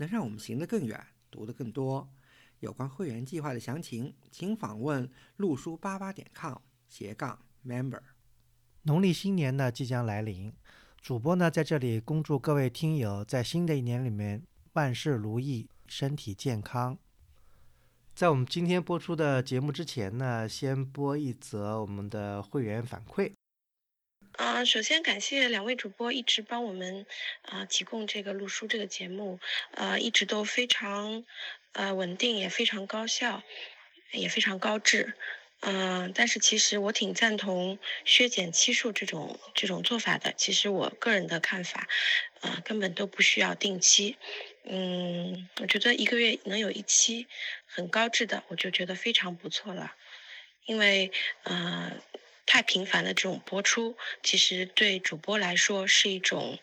能让我们行得更远，读得更多。有关会员计划的详情，请访问陆书八八点 com 斜杠 member。农历新年呢即将来临，主播呢在这里恭祝各位听友在新的一年里面万事如意，身体健康。在我们今天播出的节目之前呢，先播一则我们的会员反馈。啊，首先感谢两位主播一直帮我们啊提供这个录书这个节目，呃，一直都非常呃稳定，也非常高效，也非常高质。嗯，但是其实我挺赞同削减期数这种这种做法的。其实我个人的看法，呃，根本都不需要定期。嗯，我觉得一个月能有一期很高质的，我就觉得非常不错了。因为呃。太频繁的这种播出，其实对主播来说是一种，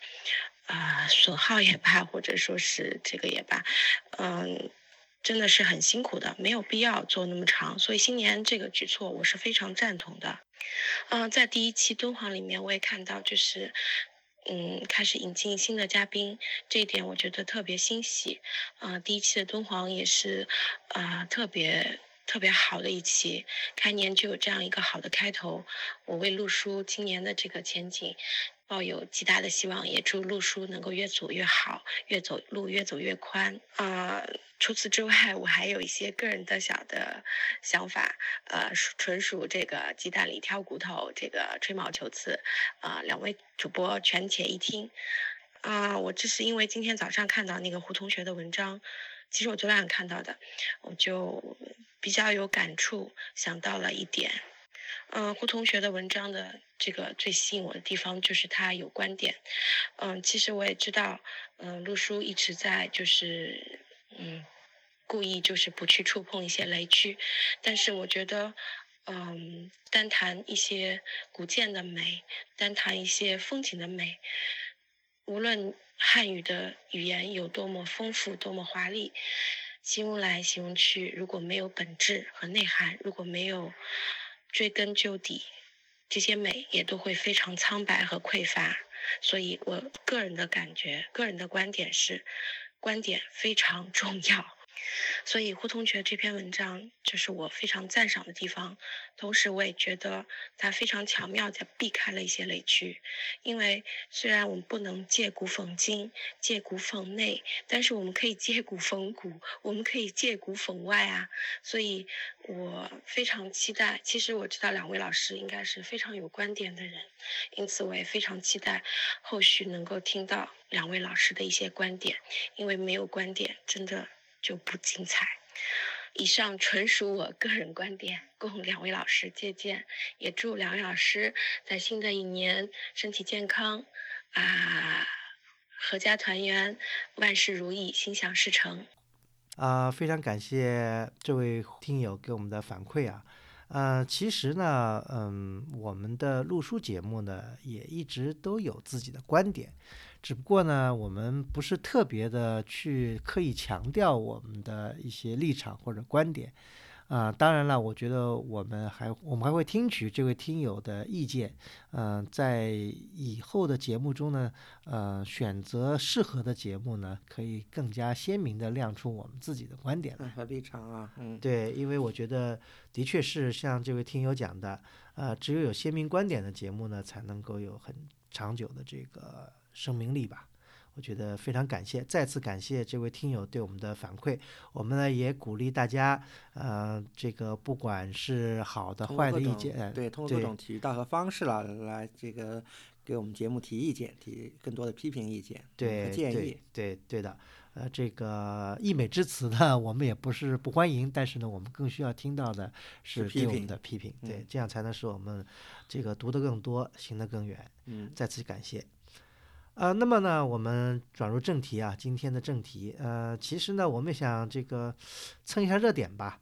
啊损耗也罢，或者说是这个也罢，嗯，真的是很辛苦的，没有必要做那么长。所以新年这个举措我是非常赞同的。嗯，在第一期敦煌里面，我也看到就是，嗯，开始引进新的嘉宾，这一点我觉得特别欣喜。啊，第一期的敦煌也是，啊，特别。特别好的一期，开年就有这样一个好的开头，我为陆叔今年的这个前景抱有极大的希望，也祝陆叔能够越走越好，越走路越走越宽啊！除此之外，我还有一些个人的小的想法，呃，纯属这个鸡蛋里挑骨头，这个吹毛求疵，啊，两位主播权且一听啊！我这是因为今天早上看到那个胡同学的文章。其实我昨晚看到的，我就比较有感触，想到了一点。嗯，胡同学的文章的这个最吸引我的地方就是他有观点。嗯，其实我也知道，嗯，陆叔一直在就是嗯，故意就是不去触碰一些雷区。但是我觉得，嗯，单谈一些古建的美，单谈一些风景的美，无论。汉语的语言有多么丰富，多么华丽，形容来形容去，如果没有本质和内涵，如果没有追根究底，这些美也都会非常苍白和匮乏。所以我个人的感觉，个人的观点是，观点非常重要。所以胡同学这篇文章就是我非常赞赏的地方，同时我也觉得他非常巧妙地避开了一些雷区。因为虽然我们不能借古讽今、借古讽内，但是我们可以借古讽古，我们可以借古讽外啊。所以我非常期待。其实我知道两位老师应该是非常有观点的人，因此我也非常期待后续能够听到两位老师的一些观点。因为没有观点，真的。就不精彩。以上纯属我个人观点，供两位老师借鉴。也祝两位老师在新的一年身体健康，啊，阖家团圆，万事如意，心想事成。啊，非常感谢这位听友给我们的反馈啊。呃，其实呢，嗯，我们的录书节目呢，也一直都有自己的观点。只不过呢，我们不是特别的去刻意强调我们的一些立场或者观点，啊，当然了，我觉得我们还我们还会听取这位听友的意见，嗯，在以后的节目中呢，呃，选择适合的节目呢，可以更加鲜明的亮出我们自己的观点来和立场啊，嗯，对，因为我觉得的确是像这位听友讲的，呃，只有有鲜明观点的节目呢，才能够有很长久的这个。生命力吧，我觉得非常感谢，再次感谢这位听友对我们的反馈。我们呢也鼓励大家，呃，这个不管是好的坏的意见，对，通过各种渠道和方式了来这个给我们节目提意见，提更多的批评意见、对建议。对对的，呃，这个溢美之词呢，我们也不是不欢迎，但是呢，我们更需要听到的是批评的批评，对，这样才能使我们这个读得更多，行得更远。嗯，再次感谢。呃，那么呢，我们转入正题啊，今天的正题，呃，其实呢，我们想这个蹭一下热点吧。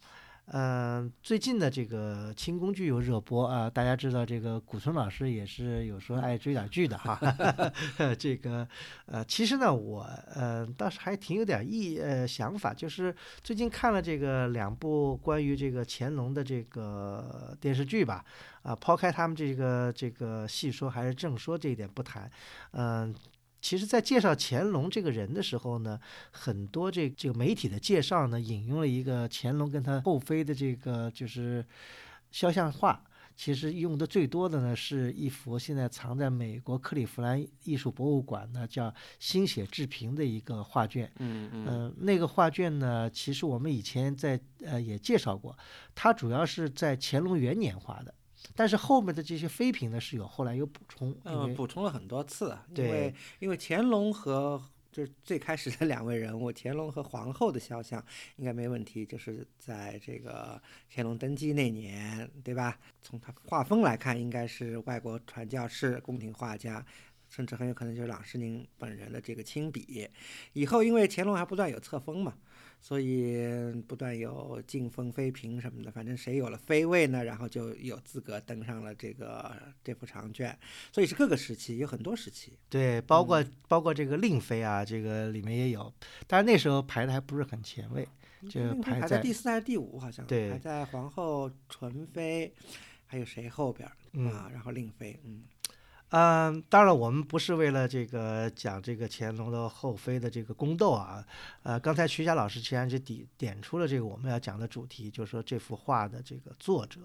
嗯，最近的这个清宫剧有热播啊，大家知道这个古村老师也是有时候爱追点剧的哈。这个呃，其实呢，我呃倒是还挺有点意呃想法，就是最近看了这个两部关于这个乾隆的这个电视剧吧，啊，抛开他们这个这个戏说还是正说这一点不谈，嗯。其实，在介绍乾隆这个人的时候呢，很多这这个媒体的介绍呢，引用了一个乾隆跟他后妃的这个就是肖像画。其实用的最多的呢，是一幅现在藏在美国克利夫兰艺术博物馆呢叫“心血志平”的一个画卷。嗯嗯。呃，那个画卷呢，其实我们以前在呃也介绍过，它主要是在乾隆元年画的。但是后面的这些妃嫔呢，是有后来有补充，嗯，补充了很多次，因为因为乾隆和就是最开始的两位人物，乾隆和皇后的肖像应该没问题，就是在这个乾隆登基那年，对吧？从他画风来看，应该是外国传教士、宫廷画家，甚至很有可能就是郎世宁本人的这个亲笔。以后因为乾隆还不断有册封嘛。所以不断有晋封妃嫔什么的，反正谁有了妃位呢，然后就有资格登上了这个这幅长卷。所以是各个时期，有很多时期。对，包括包括这个令妃啊，这个里面也有，但是那时候排的还不是很前位，就排在第四还是第五，好像对，排在皇后、纯妃，还有谁后边啊？然后令妃，嗯。嗯，当然，我们不是为了这个讲这个乾隆的后妃的这个宫斗啊。呃，刚才徐霞老师其实就点点出了这个我们要讲的主题，就是说这幅画的这个作者，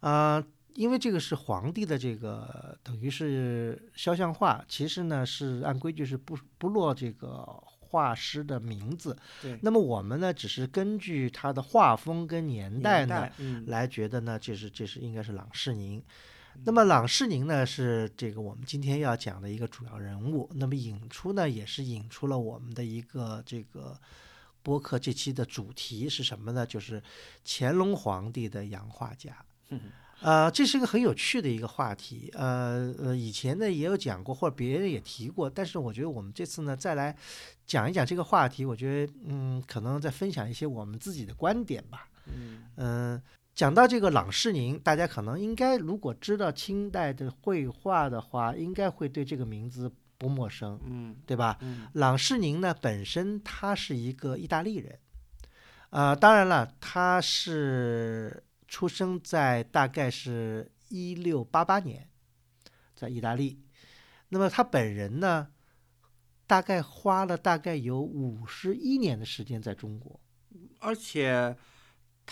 呃，因为这个是皇帝的这个等于是肖像画，其实呢是按规矩是不不落这个画师的名字。对。那么我们呢，只是根据他的画风跟年代呢来觉得呢，这是这是应该是郎世宁。那么朗世宁呢，是这个我们今天要讲的一个主要人物。那么引出呢，也是引出了我们的一个这个播客这期的主题是什么呢？就是乾隆皇帝的洋画家。呃，这是一个很有趣的一个话题。呃呃，以前呢也有讲过，或者别人也提过。但是我觉得我们这次呢再来讲一讲这个话题，我觉得嗯，可能再分享一些我们自己的观点吧。嗯嗯。讲到这个郎世宁，大家可能应该如果知道清代的绘画的话，应该会对这个名字不陌生，嗯，对吧？嗯，郎世宁呢，本身他是一个意大利人，啊，当然了，他是出生在大概是一六八八年，在意大利。那么他本人呢，大概花了大概有五十一年的时间在中国，而且。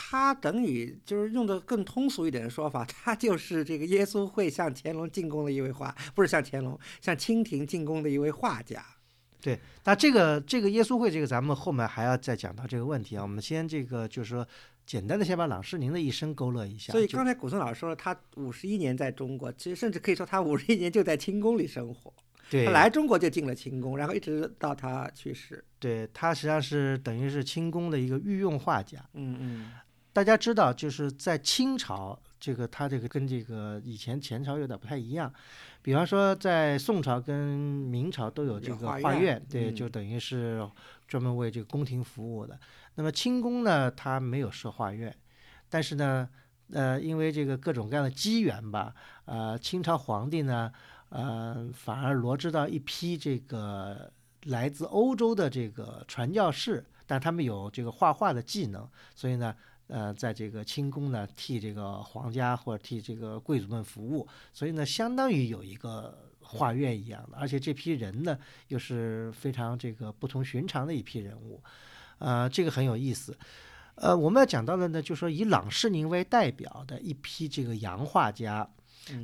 他等于就是用的更通俗一点的说法，他就是这个耶稣会向乾隆进贡的一位画，不是向乾隆，向清廷进贡的一位画家。对，那这个这个耶稣会，这个咱们后面还要再讲到这个问题啊。我们先这个就是说，简单的先把郎世宁的一生勾勒一下。所以刚才古村老师说了，他五十一年在中国，其实甚至可以说他五十一年就在清宫里生活。对，他来中国就进了清宫，然后一直到他去世。对他实际上是等于是清宫的一个御用画家。嗯嗯。大家知道，就是在清朝，这个他这个跟这个以前前朝有点不太一样。比方说，在宋朝跟明朝都有这个画院，对，就等于是专门为这个宫廷服务的。那么清宫呢，它没有设画院，但是呢，呃，因为这个各种各样的机缘吧，呃，清朝皇帝呢，呃，反而罗织到一批这个来自欧洲的这个传教士，但他们有这个画画的技能，所以呢。呃，在这个清宫呢，替这个皇家或者替这个贵族们服务，所以呢，相当于有一个画院一样的。而且这批人呢，又是非常这个不同寻常的一批人物，呃，这个很有意思。呃，我们要讲到的呢，就是说以郎世宁为代表的一批这个洋画家。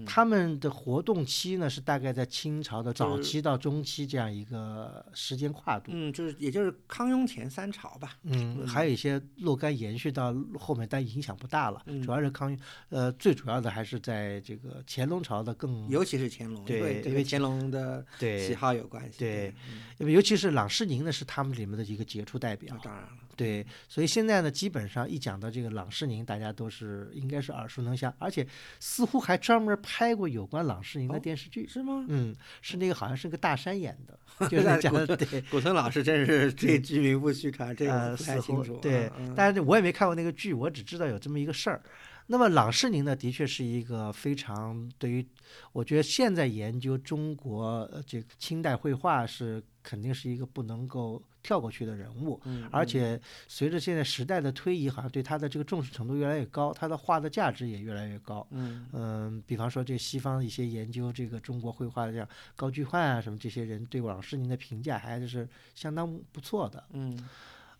他们的活动期呢是大概在清朝的早期到中期这样一个时间跨度。嗯，就是也就是康雍乾三朝吧。嗯，还有一些若干延续到后面，但影响不大了。嗯主要是康雍，呃，最主要的还是在这个乾隆朝的更，尤其是乾隆，对，因为乾隆的对喜好有关系。对，因为尤其是郎世宁呢是他们里面的一个杰出代表。当然了，对，所以现在呢，基本上一讲到这个郎世宁，大家都是应该是耳熟能详，而且似乎还专门拍过有关郎世宁的哦电视剧。是吗？嗯，是那个好像是个大山演的，就是讲的对。古村老师真是这剧名不虚传，这个太似清楚。乎对嗯，但是我也没看过那个剧，我只知道有这么一个事儿。那么郎世宁呢，的确是一个非常对于，我觉得现在研究中国呃这个清代绘画是肯定是一个不能够跳过去的人物。嗯，而且随着现在时代的推移，好像对他的这个重视程度越来越高，他的画的价值也越来越高。嗯嗯，比方说这西方一些研究这个中国绘画的，像高居焕啊什么这些人，对郎世宁的评价还是相当不错的。嗯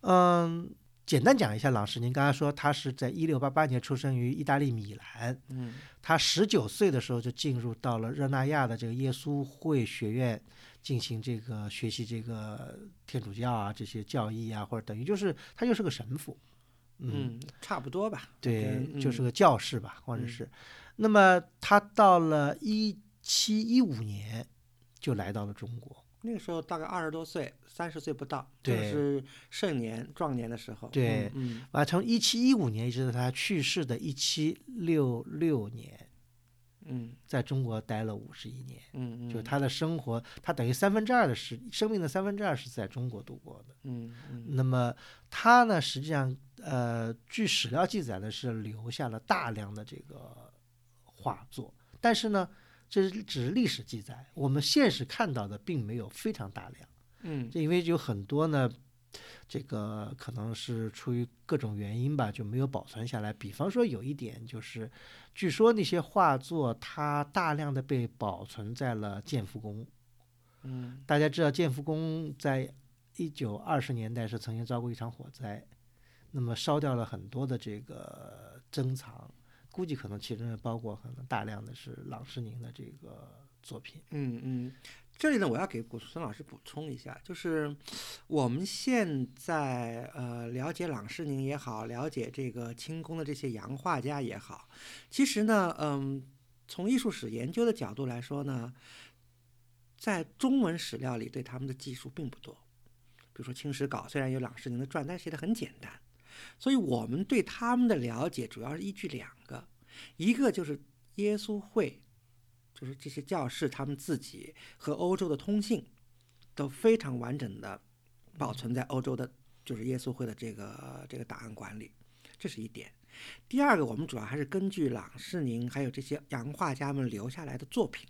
嗯，简单讲一下郎世宁，刚才说他是在一六八八年出生于意大利米兰，嗯他十九岁的时候就进入到了热那亚的这个耶稣会学院进行这个学习这个天主教啊这些教义啊，或者等于就是他就是个神父。嗯，差不多吧。对，跟就是嗯个教士吧，或者嗯是。那么他到了一七一五年就来到了中国。那个时候大概二十多岁，三十岁不到，对就是盛年壮年的时候。对嗯啊，从一七一五年一直到他去世的一七六六年，嗯在中国待了五十一年。嗯嗯，就他的生活，他等于三分之二的时生命的三分之二是在中国度过的。嗯嗯那么他呢，实际上呃，据史料记载呢，是留下了大量的这个画作，但是呢，这是只是历史记载，我们现实看到的并没有非常大量，嗯这因为有很多呢。这个可能是出于各种原因吧，就没有保存下来。比方说，有一点就是，据说那些画作它大量的被保存在了建福宫，嗯大家知道建福宫在一九二十年代是曾经遭过一场火灾，那么烧掉了很多的这个珍藏，估计可能其中也包括可能大量的是郎世宁的这个作品。嗯嗯，这里呢，我要给古村老师补充一下，就是我们现在呃了解郎世宁也好，了解这个清宫的这些洋画家也好，其实呢，嗯，从艺术史研究的角度来说呢，在中文史料里对他们的记述并不多。比如说《清史稿》，虽然有郎世宁的传，但写的很简单，所以我们对他们的了解主要是依据两个，一个就是耶稣会。就是这些教士他们自己和欧洲的通信都非常完整的保存在欧洲的，就是耶稣会的这个这个档案馆里，这是一点。第二个，我们主要还是根据朗世宁还有这些洋画家们留下来的作品。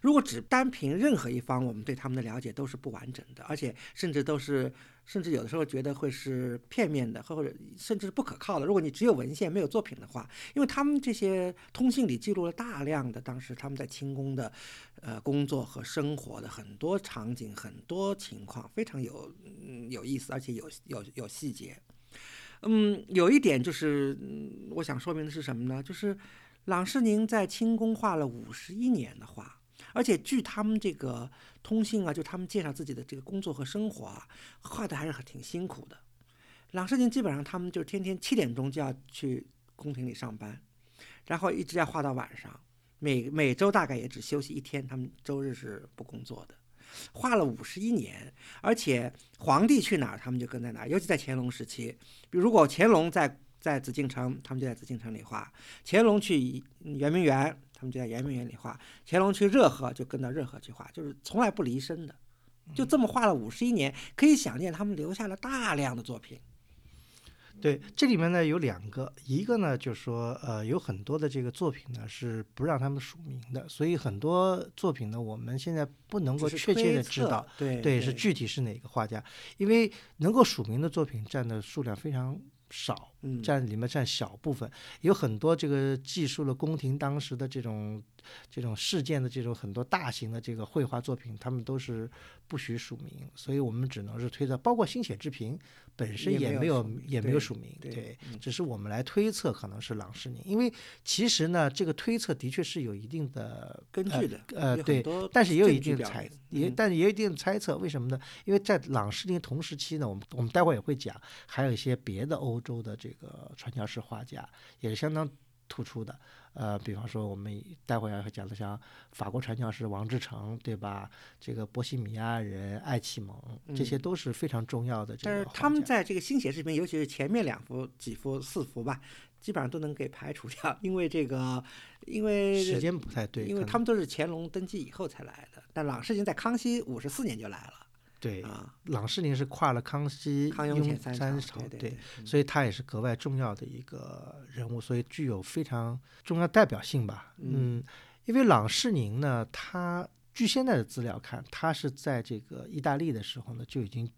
如果只单凭任何一方，我们对他们的了解都是不完整的，而且甚至都是，甚至有的时候觉得会是片面的，或者甚至是不可靠的。如果你只有文献没有作品的话，因为他们这些通信里记录了大量的当时他们在清宫的，呃工作和生活的很多场景、很多情况，非常有有意思，而且有有有细节。嗯，有一点就是，我想说明的是什么呢？就是郎世宁在清宫画了五十一年的画。而且据他们这个通信啊，就他们介绍自己的这个工作和生活啊，画的还是很挺辛苦的。郎世宁基本上他们就天天七点钟就要去宫廷里上班，然后一直要画到晚上，每每周大概也只休息一天，他们周日是不工作的。画了五十一年，而且皇帝去哪儿，他们就跟在哪儿。尤其在乾隆时期，比如如果乾隆在在紫禁城，他们就在紫禁城里画；乾隆去圆明园，他们就在圆明园里画；乾隆去热河，就跟到热河去画，就是从来不离身的。就这么画了五十一年，可以想见他们留下了大量的作品。对，这里面呢有两个，一个呢就是说，呃，有很多的这个作品呢是不让他们署名的，所以很多作品呢我们现在不能够确切的知道，对对，是具体是哪个画家，因为能够署名的作品占的数量非常少，嗯占里面占小部分，有很多这个记述了宫廷当时的这种这种事件的这种很多大型的这个绘画作品，他们都是不许署名，所以我们只能是推测，包括新写之平本身也也没有也没有署名，对对，嗯。只是我们来推测可能是郎世宁，因为其实呢，这个推测的确是有一定的呃根据的，呃，对，但是也有一定的猜也嗯。但是也有一定的猜测，为什么呢？因为在朗世宁同时期呢，我们我们待会儿也会讲，还有一些别的欧洲的这个传教士画家也是相当突出的。呃，比方说我们待会儿要讲的像法国传教士王志成，对吧？这个波西米亚人艾启蒙，这些都是非常重要的但是他们在这个新写视频，尤其是前面两幅、几幅、四幅吧，基本上都能给排除掉，因为这个，因为时间不太对，因为他们都是乾隆登基以后才来的，但郎世宁在康熙五十四年就来了对啊，郎世宁是跨了康熙、康雍乾三三朝，对对对，嗯所以他也是格外重要的一个人物，所以具有非常重要代表性吧。嗯，因为朗世宁呢，他据现在的资料看，他是在这个意大利的时候呢，就已经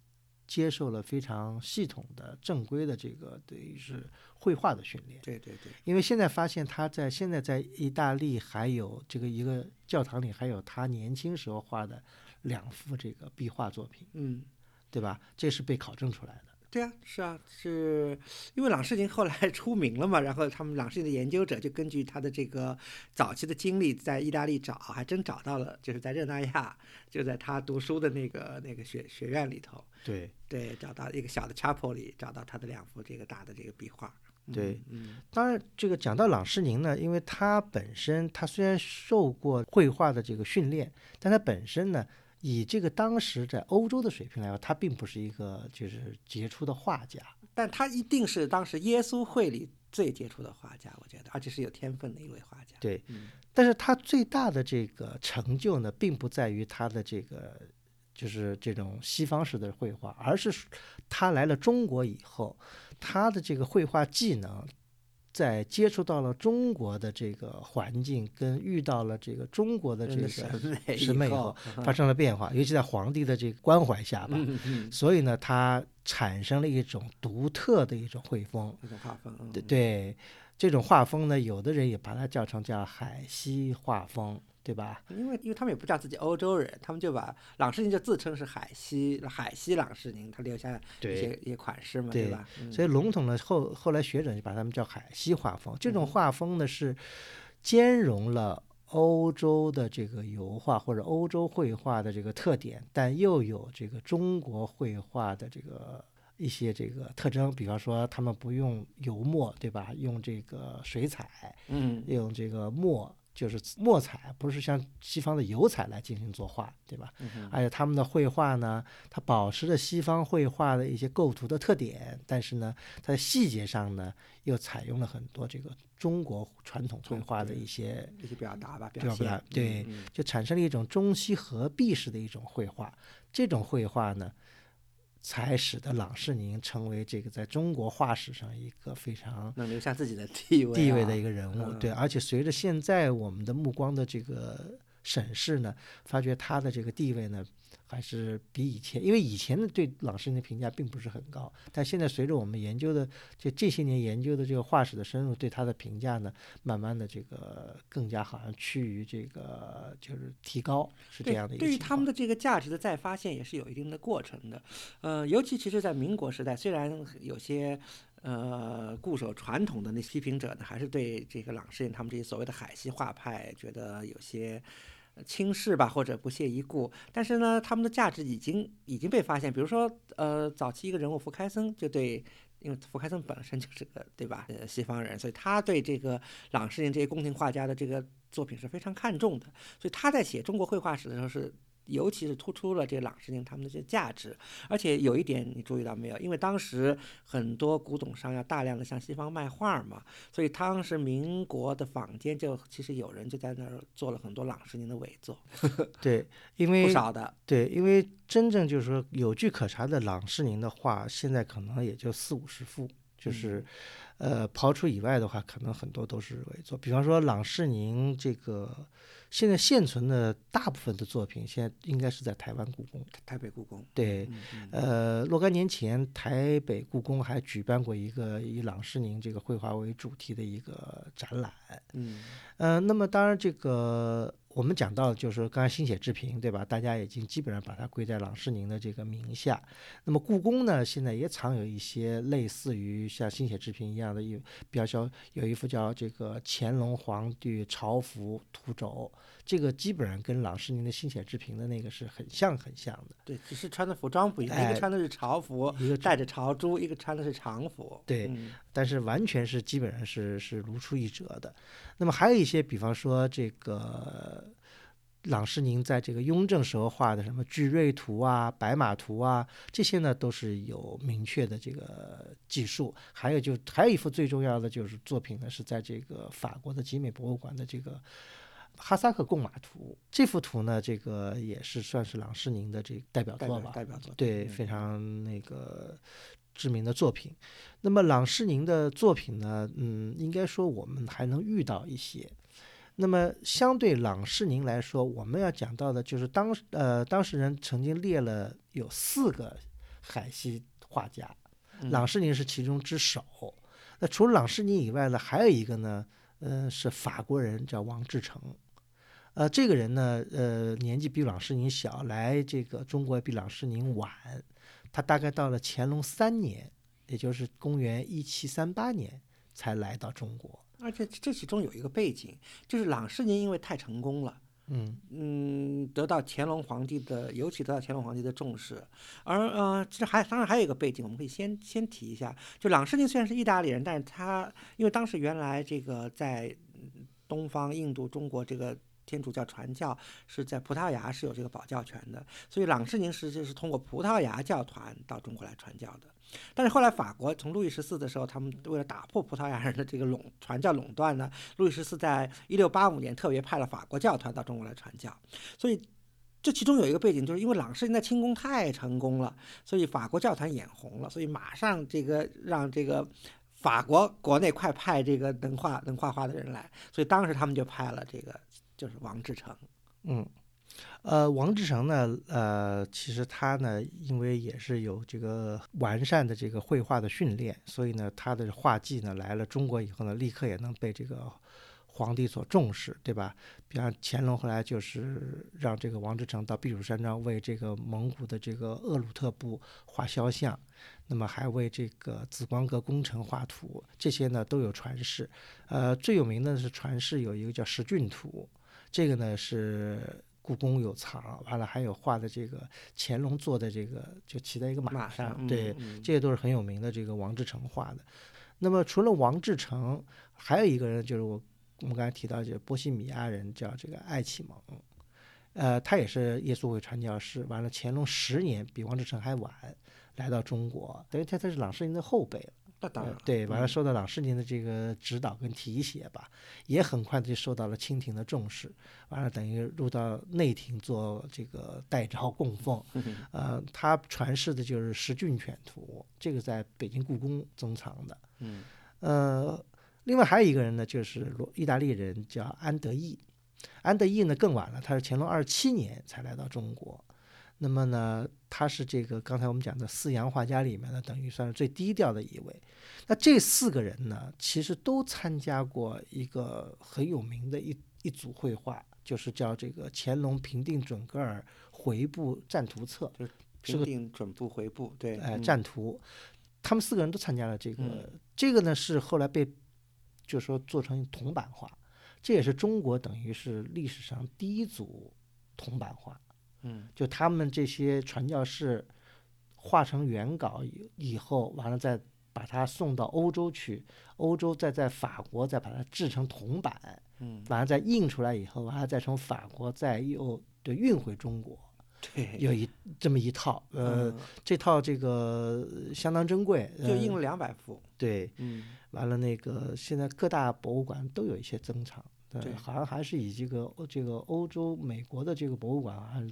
接受了非常系统的、正规的这个等于是绘画的训练。对对对，因为现在发现他在现在在意大利还有这个一个教堂里还有他年轻时候画的两幅这个壁画作品，嗯。对吧？这是被考证出来的。对啊，是啊，是因为朗世宁后来出名了嘛，然后他们朗世宁的研究者就根据他的这个早期的经历，在意大利找，还真找到了，就是在热那亚，就在他读书的那个那个学学院里头，对对，找到一个小的 chapel 里，找到他的两幅这个大的这个壁画。嗯对，嗯当然，这个讲到朗世宁呢，因为他本身他虽然受过绘画的这个训练，但他本身呢，以这个当时在欧洲的水平来说，他并不是一个就是杰出的画家。但他一定是当时耶稣会里最杰出的画家，我觉得，而且是有天分的一位画家。对，嗯但是他最大的这个成就呢，并不在于他的这个就是这种西方式的绘画，而是他来了中国以后，他的这个绘画技能。在接触到了中国的这个环境，跟遇到了这个中国的这个审美审美以以后后，发生了变化，尤其在皇帝的这个关怀下吧，所以呢，他产生了一种独特的一种绘风。画风，嗯对对，这种画风呢，有的人也把它叫成叫海西画风，对吧？因为因为他们也不知道自己欧洲人，他们就把朗诗宁就自称是海西海西朗诗宁，他留下一些一些款式嘛，对吧？嗯所以笼统的后后来学者就把他们叫海西画风。这嗯种画风呢是兼容了欧洲的这个油画或者欧洲绘画的这个特点，但又有这个中国绘画的这个一些这个特征。比方说，他们不用油墨，对吧？用这个水彩，嗯用这个墨。就是墨彩，不是像西方的油彩来进行作画，对吧？而且他们的绘画呢，它保持着西方绘画的一些构图的特点，但是呢，它在细节上呢，又采用了很多这个中国传统绘画的一些一些表达吧，表表现达，对就产生了一种中西合璧式的一种绘画。这种绘画呢，才使得郎世宁成为这个在中国画史上一个非常能留下自己的地位、啊，地位的一个人物，嗯。对，而且随着现在我们的目光的这个审视呢，发觉他的这个地位呢，还是比以前，因为以前的对郎世宁的评价并不是很高，但现在随着我们研究的就这些年研究的这个画史的深入，对他的评价呢，慢慢的这个更加好像趋于这个就是提高，是这样的一个对于他们的这个价值的再发现也是有一定的过程的，呃，尤其其实，在民国时代，虽然有些呃固守传统的那批评者呢，还是对这个郎世宁他们这些所谓的海西画派觉得有些。轻视吧，或者不屑一顾，但是呢，他们的价值已经已经被发现。比如说，呃，早期一个人物福开森就对，因为福开森本身就是个对吧，呃，西方人，所以他对这个朗世宁这些宫廷画家的这个作品是非常看重的。所以他在写中国绘画史的时候是，尤其是突出了这个郎世宁他们的这些价值。而且有一点你注意到没有？因为当时很多古董商要大量的向西方卖画嘛，所以当时民国的坊间就其实有人就在那儿做了很多郎世宁的伪作，对，因为不少的。对，因为真正就是说有据可查的郎世宁的画，现在可能也就四五十幅，就是，呃，刨除以外的话，可能很多都是伪作。比方说郎世宁这个现在现存的大部分的作品，现在应该是在台湾故宫。台北故宫，对，嗯嗯呃，若干年前，台北故宫还举办过一个以郎世宁这个绘画为主题的一个展览。嗯呃，那么当然，这个我们讲到，就是说刚才新写志平，对吧？大家已经基本上把它归在郎世宁的这个名下。那么故宫呢，现在也藏有一些类似于像新写志平一样。的一比较小，有一幅叫这个乾隆皇帝朝服图轴，这个基本上跟郎世宁的心写之平的那个是很像很像的。对，只是穿的服装不一样，一哎个穿的是朝服，一个带着朝珠，一个穿的是常服。对嗯但是完全是基本上是是如出一辙的。那么还有一些，比方说这个郎世宁在这个雍正时候画的什么巨瑞图啊、白马图啊，这些呢都是有明确的这个技术。还有就还有一幅最重要的就是作品呢，是在这个法国的集美博物馆的这个。哈萨克贡马图这幅图呢，这个也是算是郎世宁的这个代表作吧，表代表作对，嗯非常那个知名的作品。那么郎世宁的作品呢，嗯，应该说我们还能遇到一些。那么相对郎世宁来说，我们要讲到的就是当呃当事人曾经列了有四个海西画家，嗯郎世宁是其中之首。那除了郎世宁以外呢，还有一个呢，呃，是法国人叫王志成。呃，这个人呢，呃，年纪比郎世宁小，来这个中国比郎世宁晚。他大概到了乾隆三年，也就是公元一七三八年才来到中国。而且这其中有一个背景，就是朗世宁因为太成功了。嗯嗯，得到乾隆皇帝的，尤其得到乾隆皇帝的重视。而呃，其实还当然还有一个背景，我们可以先先提一下。就朗世宁虽然是意大利人，但是他因为当时原来这个在嗯东方、印度、中国这个天主教传教是在葡萄牙是有这个保教权的，所以朗世宁实际是通过葡萄牙教团到中国来传教的。但是后来法国从路易十四的时候，他们为了打破葡萄牙人的这个垄传教垄断呢，路易十四在一六八五年特别派了法国教团到中国来传教，所以这其中有一个背景，就是因为郎世宁的清宫太成功了，所以法国教团眼红了，所以马上这个让这个法国国内快派这个能画能画画的人来，所以当时他们就派了这个就是王志成，嗯，呃，王志成呢，呃，其实他呢，因为也是有这个完善的这个绘画的训练，所以呢，他的画技呢来了中国以后呢，立刻也能被这个皇帝所重视，对吧？比方乾隆后来就是让这个王志成到避暑山庄为这个蒙古的这个鄂鲁特部画肖像，那么还为这个紫光阁工程画图，这些呢都有传世。呃，最有名的是传世有一个叫十骏图，这个呢是故宫有藏，完了还有画的这个乾隆坐的这个就骑在一个马马上，上对，这些都是很有名的这个王志成画的。那么除了王志成，还有一个人就是我我们刚才提到，就是波西米亚人叫这个艾启蒙，呃，他也是耶稣会传教士。完了，乾隆十年比王志成还晚来到中国，等于他他是郎世宁的后辈了。那当然，呃对，完了嗯受到郎世宁的这个指导跟提携吧，也很快就受到了清廷的重视，完了等于入到内廷做这个代诏供奉。呃，他传世的就是《十骏犬图》，这个在北京故宫珍藏的。嗯呃，另外还有一个人呢，就是罗意大利人叫安德义。安德义呢更晚了，他是乾隆二十七年才来到中国。那么呢，他是这个刚才我们讲的四洋画家里面呢，等于算是最低调的一位。那这四个人呢，其实都参加过一个很有名的一一组绘画，就是叫这个乾隆平定准噶尔回部战图册。是平定准部回部，对，哎，嗯战图，他们四个人都参加了这个，嗯这个呢是后来被，就是说做成铜版画，这也是中国等于是历史上第一组铜版画，嗯。就他们这些传教士画成原稿以以后，完了再把它送到欧洲去，欧洲再在法国再把它制成铜版，嗯，完了再印出来以后，完了再从法国再又对运回中国，对，有一这么一套，呃。嗯。这套这个相当珍贵，呃就印了两百幅，对，嗯。完了那个现在各大博物馆都有一些珍藏，对呃，好像还是以这个这个欧洲、美国的这个博物馆啊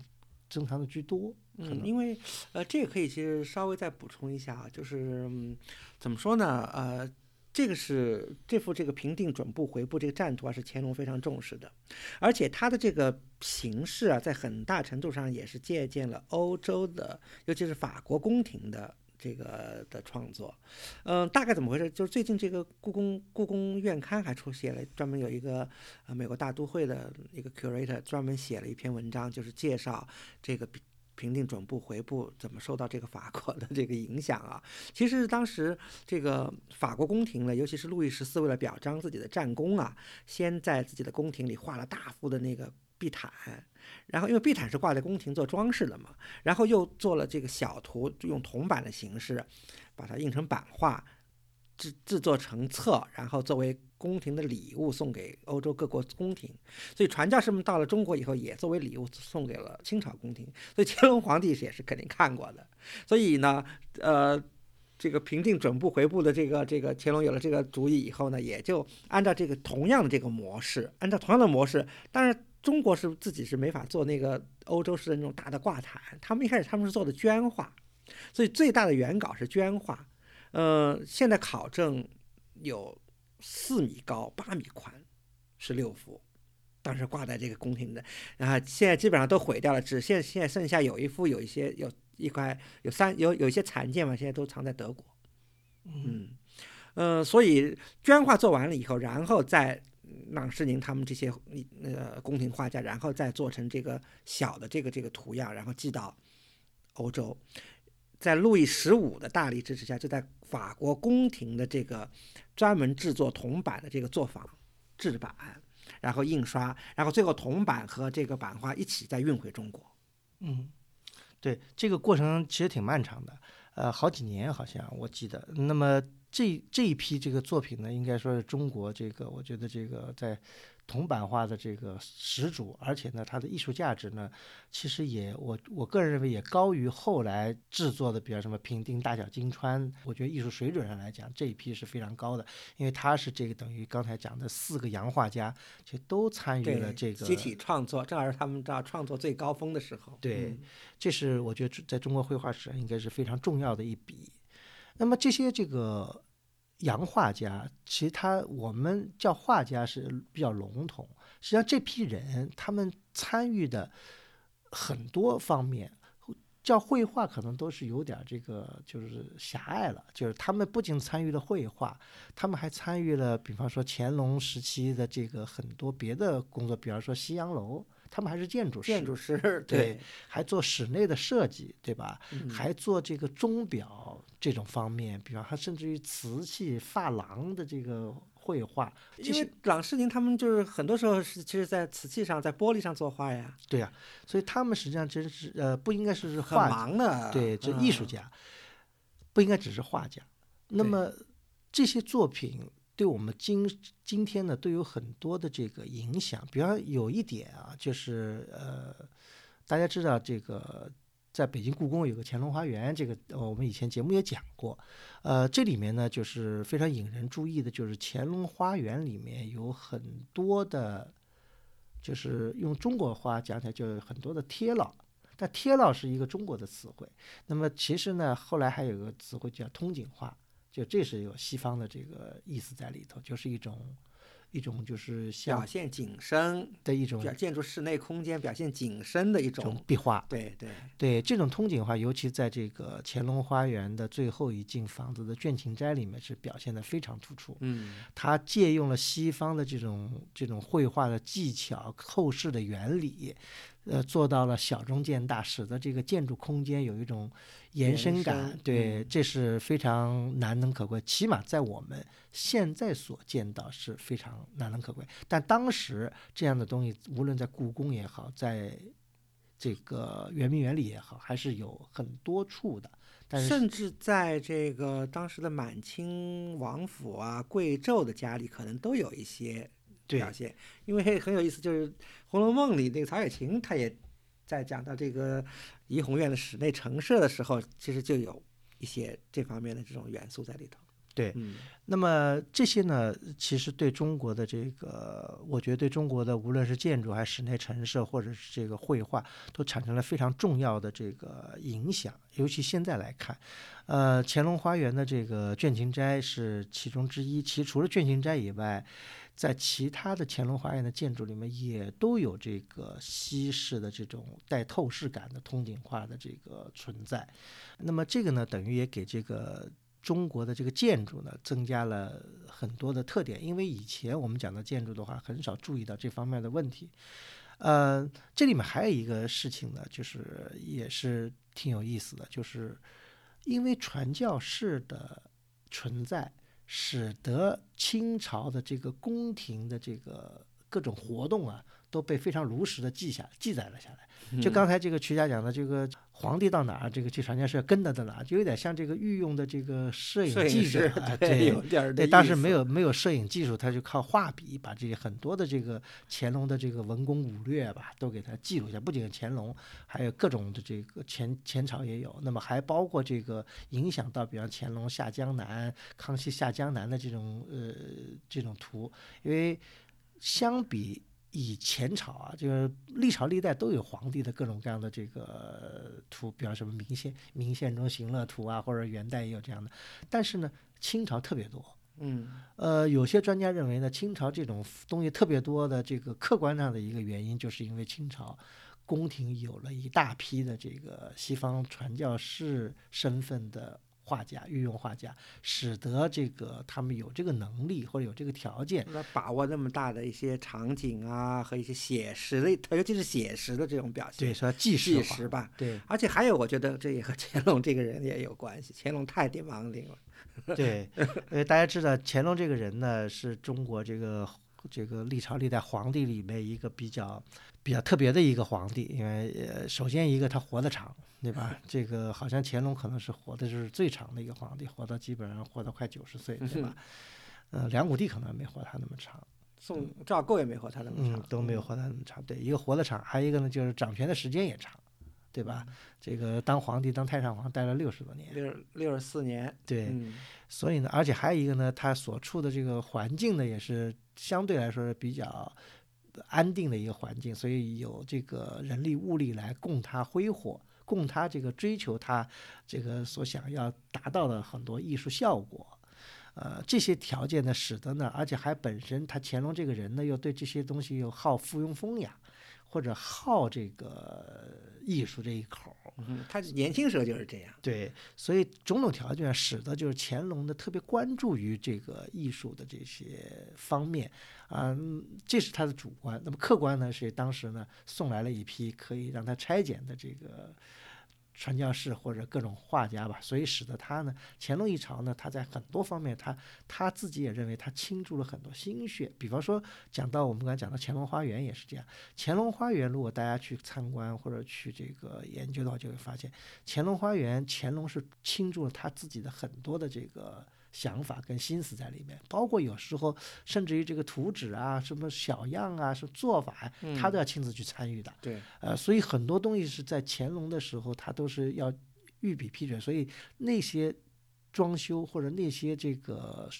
珍藏的居多，嗯，因为呃，这个可以其实稍微再补充一下啊，就是、嗯、怎么说呢？呃，这个是这幅这个平定准部回部这个战图啊，是乾隆非常重视的，而且它的这个形式啊，在很大程度上也是借鉴了欧洲的，尤其是法国宫廷的。这个的创作，嗯、大概怎么回事？就是最近这个故宫故宫院刊还出现了专门有一个美国大都会的一个 curator 专门写了一篇文章，就是介绍这个评定准部回部怎么受到这个法国的这个影响啊？其实当时这个法国宫廷呢，尤其是路易十四为了表彰自己的战功啊，先在自己的宫廷里画了大幅的那个地毯，然后因为地毯是挂在宫廷做装饰的嘛，然后又做了这个小图，用铜板的形式把它印成版画，制制作成册，然后作为宫廷的礼物送给欧洲各国宫廷。所以传教士们到了中国以后，也作为礼物送给了清朝宫廷。所以乾隆皇帝也是肯定看过的。所以呢，呃。这个平定准部回部的这个这个乾隆有了这个主意以后呢，也就按照这个同样的这个模式，按照同样的模式，当然中国是自己是没法做那个欧洲式的那种大的挂毯，他们一开始他们是做的绢画，所以最大的原稿是绢画，呃，现在考证有四米高、八米宽，十六幅，当时挂在这个宫廷的，然后现在基本上都毁掉了，只现现在剩下有一幅，有一些有。一块有三有有一些残件嘛，现在都藏在德国。嗯，呃，所以绢画做完了以后，然后再让世宁他们这些那个宫廷画家，然后再做成这个小的这个这个图样，然后寄到欧洲。在路易十五的大力支持下，就在法国宫廷的这个专门制作铜板的这个作坊制版，然后印刷，然后最后铜板和这个版画一起再运回中国。嗯。对这个过程其实挺漫长的，呃，好几年好像我记得。那么这这一批这个作品呢，应该说是中国这个，我觉得这个在。铜版画的这个始祖，而且呢，它的艺术价值呢，其实也我我个人认为也高于后来制作的，比如什么平定大小金川。我觉得艺术水准上来讲，这一批是非常高的，因为它是这个等于刚才讲的四个洋画家，其实都参与了这个集体创作，正好是他们到创作最高峰的时候。对，这是我觉得在中国绘画史上应该是非常重要的一笔。那么这些这个。洋画家，其实他我们叫画家是比较笼统。实际上，这批人他们参与的很多方面，叫绘画可能都是有点这个就是狭隘了。就是他们不仅参与了绘画，他们还参与了，比方说乾隆时期的这个很多别的工作，比方说西洋楼。他们还是建筑师，建筑师 对，还做室内的设计，对吧？还做这个钟表这种方面，比方还甚至于瓷器、珐琅的这个绘画。因为郎世宁他们就是很多时候是其实，在瓷器上、在玻璃上作画呀。对呀，所以他们实际上真是呃，不应该是画忙的，对，这艺术家不应该只是画家。那么这些作品。对我们今今天呢都有很多的这个影响，比方有一点啊，就是呃，大家知道这个在北京故宫有个乾隆花园，这个我们以前节目也讲过，呃，这里面呢就是非常引人注意的，就是乾隆花园里面有很多的，就是用中国话讲起来就是很多的贴烙，但贴烙是一个中国的词汇，那么其实呢后来还有个词汇叫通景画。就这是有西方的这个意思在里头，就是一种一种就是表现景深的一种建筑室内空间表现景深的一种壁画。对对对，这种通景画，尤其在这个乾隆花园的最后一进房子的倦勤斋里面是表现的非常突出。嗯，他借用了西方的这种这种绘画的技巧、透视的原理。呃，做到了小中见大，使得这个建筑空间有一种延伸感。对，这是非常难能可贵，起码在我们现在所见到是非常难能可贵。但当时这样的东西，无论在故宫也好，在这个圆明园里也好，还是有很多处的。但是，甚至在这个当时的满清王府啊、贵胄的家里，可能都有一些。表现，因为很有意思，就是《红楼梦》里那个曹雪芹，他也在讲到这个怡红院的室内陈设的时候，其实就有一些这方面的这种元素在里头。对，嗯，那么这些呢，其实对中国的这个，我觉得对中国的无论是建筑还是室内陈设，或者是这个绘画，都产生了非常重要的这个影响。尤其现在来看，呃，乾隆花园的这个倦勤斋是其中之一。其实除了倦勤斋以外，在其他的乾隆花园的建筑里面，也都有这个西式的这种带透视感的通景画的这个存在。那么这个呢，等于也给这个中国的这个建筑呢，增加了很多的特点。因为以前我们讲到建筑的话，很少注意到这方面的问题。呃，这里面还有一个事情呢，就是也是挺有意思的，就是因为传教士的存在，使得清朝的这个宫廷的这个各种活动啊，都被非常如实的记下记载了下来。就刚才这个曲家讲的，这个皇帝到哪儿，这个这传教士要跟着到哪儿，就有点像这个御用的这个摄影记者啊，对，有对，当时没有没有摄影技术，他就靠画笔把这些很多的这个乾隆的这个文攻武略吧，都给他记录下。不仅是乾隆，还有各种的这个前前朝也有，那么还包括这个影响到，比方乾隆下江南、康熙下江南的这种呃这种图，因为相比。以前朝啊，就是历朝历代都有皇帝的各种各样的这个图，比方什么明宪明宪中行乐图啊，或者元代也有这样的。但是呢，清朝特别多。嗯，呃，有些专家认为呢，清朝这种东西特别多的这个客观上的一个原因，就是因为清朝宫廷有了一大批的这个西方传教士身份的。画家御用画家，使得这个他们有这个能力或者有这个条件，把握那么大的一些场景啊和一些写实的，尤其是写实的这种表现，对，说纪纪实吧，对。而且还有，我觉得这也和乾隆这个人也有关系。乾隆太帝王陵了，对，因为大家知道乾隆这个人呢，是中国这个这个历朝历代皇帝里面一个比较比较特别的一个皇帝，因为呃，首先一个他活得长。对吧？这个好像乾隆可能是活的是最长的一个皇帝，活到基本上活到快九十岁，对吧？呃，梁武帝可能没活他那么长，宋赵构也没活他那么长，都没有活他那么长。对，一个活得长，还有一个呢，就是掌权的时间也长，对吧？这个当皇帝当太上皇待了六十多年，六六十四年。对，所以呢，而且还有一个呢，他所处的这个环境呢，也是相对来说是比较安定的一个环境，所以有这个人力物力来供他挥霍。供他这个追求他这个所想要达到的很多艺术效果，呃，这些条件呢，使得呢，而且还本身他乾隆这个人呢，又对这些东西又好附庸风雅，或者好这个艺术这一口。嗯，他年轻时候就是这样。对，所以种种条件使得就是乾隆呢特别关注于这个艺术的这些方面啊，这是他的主观。那么客观呢是当时呢送来了一批可以让他拆解的这个。传教士或者各种画家吧，所以使得他呢，乾隆一朝呢，他在很多方面，他他自己也认为他倾注了很多心血。比方说，讲到我们刚才讲到乾隆花园也是这样。乾隆花园如果大家去参观或者去这个研究的话，就会发现，乾隆花园乾隆是倾注了他自己的很多的这个。想法跟心思在里面，包括有时候甚至于这个图纸啊、什么小样啊、是做法，他都要亲自去参与的。对，呃，所以很多东西是在乾隆的时候，他都是要御笔批准，所以那些装修或者那些这个。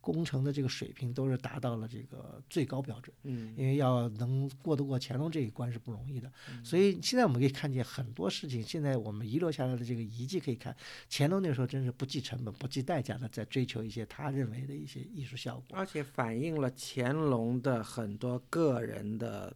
工程的这个水平都是达到了这个最高标准，嗯，因为要能过得过乾隆这一关是不容易的，所以现在我们可以看见很多事情。现在我们遗留下来的这个遗迹可以看，乾隆那时候真是不计成本、不计代价的在追求一些他认为的一些艺术效果，而且反映了乾隆的很多个人的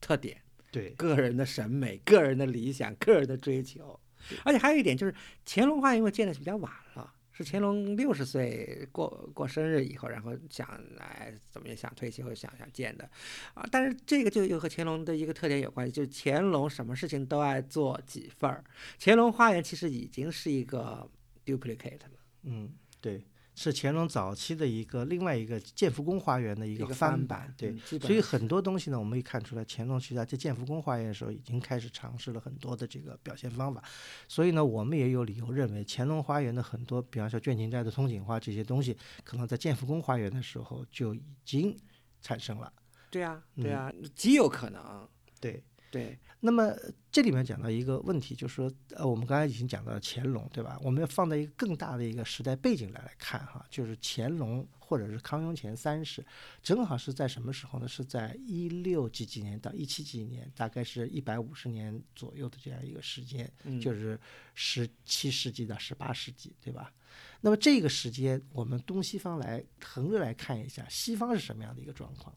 特点，对个人的审美、个人的理想、个人的追求。而且还有一点就是，乾隆花因为建的是比较晚了。是乾隆六十岁过过生日以后，然后想来怎么也想退休，想想建的，啊，但是这个就又和乾隆的一个特点有关系，就是乾隆什么事情都爱做几份儿。乾隆花园其实已经是一个 duplicate 了，嗯，对。是乾隆早期的一个另外一个建福宫花园的一个翻版，对，所以很多东西呢，我们可以看出来，乾隆其实在建福宫花园的时候已经开始尝试了很多的这个表现方法，所以呢，我们也有理由认为，乾隆花园的很多，比方说卷亭斋的通景画这些东西，可能在建福宫花园的时候就已经产生了。对啊，对啊，极有可能。对。对，那么这里面讲到一个问题，就是说，呃，我们刚才已经讲到了乾隆，对吧？我们要放在一个更大的一个时代背景来来看哈，就是乾隆或者是康雍乾三世，正好是在什么时候呢？是在一六几几年到一七几年，大概是一百五十年左右的这样一个时间，就是十七世纪到十八世纪，对吧？那么这个时间，我们东西方来横着来看一下，西方是什么样的一个状况？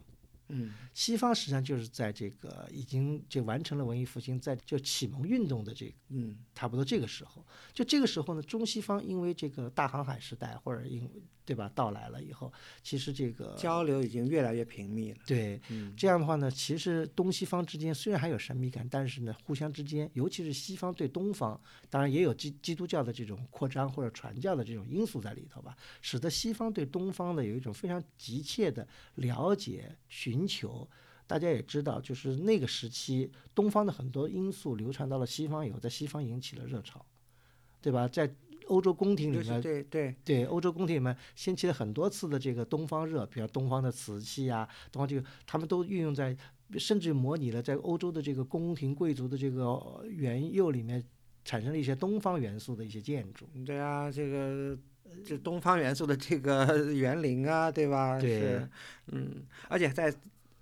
嗯。西方实际上就是在这个已经就完成了文艺复兴，在就启蒙运动的这个嗯。差不多这个时候，就这个时候呢，中西方因为这个大航海时代或者因对吧到来了以后，其实这个交流已经越来越频密了。对嗯这样的话呢，其实东西方之间虽然还有神秘感，但是呢，互相之间，尤其是西方对东方，当然也有基基督教的这种扩张或者传教的这种因素在里头吧，使得西方对东方的有一种非常急切的了解、寻求。大家也知道，就是那个时期，东方的很多因素流传到了西方以后，在西方引起了热潮，对吧？在欧洲宫廷里面，对对，对，欧洲宫廷里面掀起了很多次的这个东方热，比如东方的瓷器啊，东方这个他们都运用在，甚至模拟了在欧洲的这个宫廷贵族的这个园囿里面产生了一些东方元素的一些建筑。对啊，这个这东方元素的这个园林啊，对吧？对是，嗯，而且在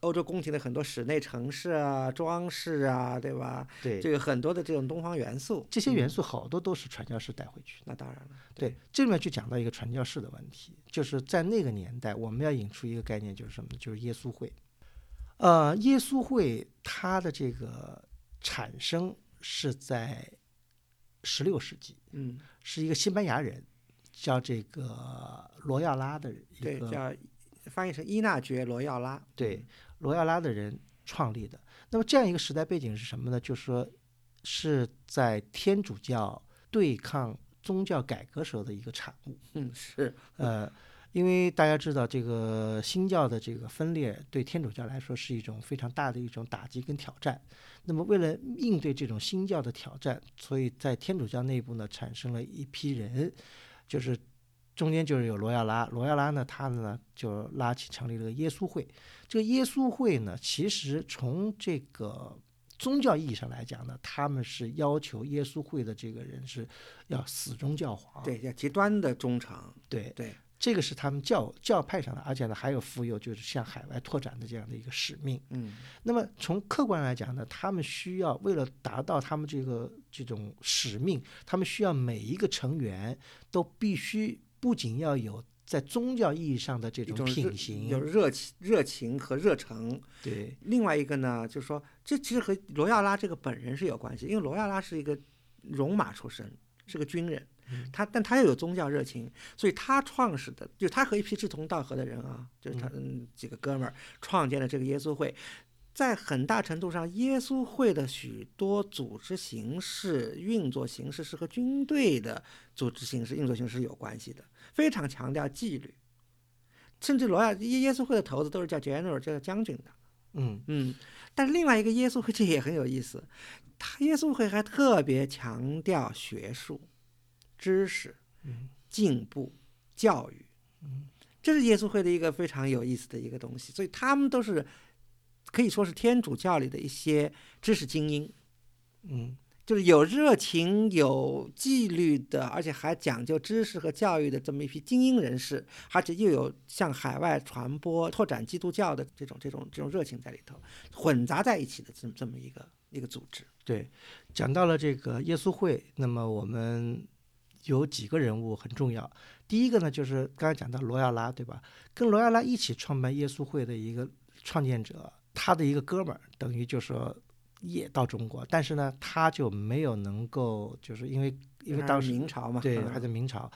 欧洲宫廷的很多室内城市啊、装饰啊，对吧？对，就有很多的这种东方元素。这些元素好多都是传教士带回去的。那当然了，对，这里面就讲到一个传教士的问题，就是在那个年代，我们要引出一个概念，就是什么呢？就是耶稣会。呃，耶稣会它的这个产生是在十六世纪，嗯，是一个西班牙人，叫这个罗耀拉的一对，叫翻译成伊纳爵罗耀拉。对罗亚拉的人创立的。那么这样一个时代背景是什么呢？就是说是在天主教对抗宗教改革时候的一个产物。嗯，是，呃，因为大家知道，这个新教的这个分裂对天主教来说是一种非常大的一种打击跟挑战。那么，为了应对这种新教的挑战，所以在天主教内部呢，产生了一批人，就是中间就是有罗亚拉，罗亚拉呢，他呢就拉起成立了个耶稣会。这个耶稣会呢，其实从这个宗教意义上来讲呢，他们是要求耶稣会的这个人是要死忠教皇。对，要极端的忠诚。对对，这个是他们教教派上的，而且呢还有负有就是向海外拓展的这样的一个使命。嗯那么从客观来讲呢，他们需要为了达到他们这个这种使命，他们需要每一个成员都必须不仅要有在宗教意义上的这种品行，有热情、热情和热诚。对另外一个呢，就是说，这其实和罗亚拉这个本人是有关系，因为罗亚拉是一个戎马出身，是个军人，他但他又有宗教热情，所以他创始的，就他和一批志同道合的人啊，就是他嗯几个哥们儿创建了这个耶稣会。在很大程度上，耶稣会的许多组织形式、运作形式是和军队的组织形式、运作形式有关系的，非常强调纪律。甚至罗亚耶耶稣会的头子都是叫 general，叫将军的。嗯嗯，但是另外一个耶稣会这也很有意思，他耶稣会还特别强调学术、知识、嗯进步、教育，嗯这是耶稣会的一个非常有意思的一个东西。所以他们都是可以说是天主教里的一些知识精英，嗯就是有热情、有纪律的，而且还讲究知识和教育的这么一批精英人士，而且又有向海外传播、拓展基督教的这种、这种、这种热情在里头，混杂在一起的这么这么一个一个组织。对，讲到了这个耶稣会，那么我们有几个人物很重要。第一个呢，就是刚才讲到罗亚拉，对吧？跟罗亚拉一起创办耶稣会的一个创建者，他的一个哥们儿，等于就是说也到中国，但是呢，他就没有能够，就是因为因为当时明朝嘛，对，嗯还在明朝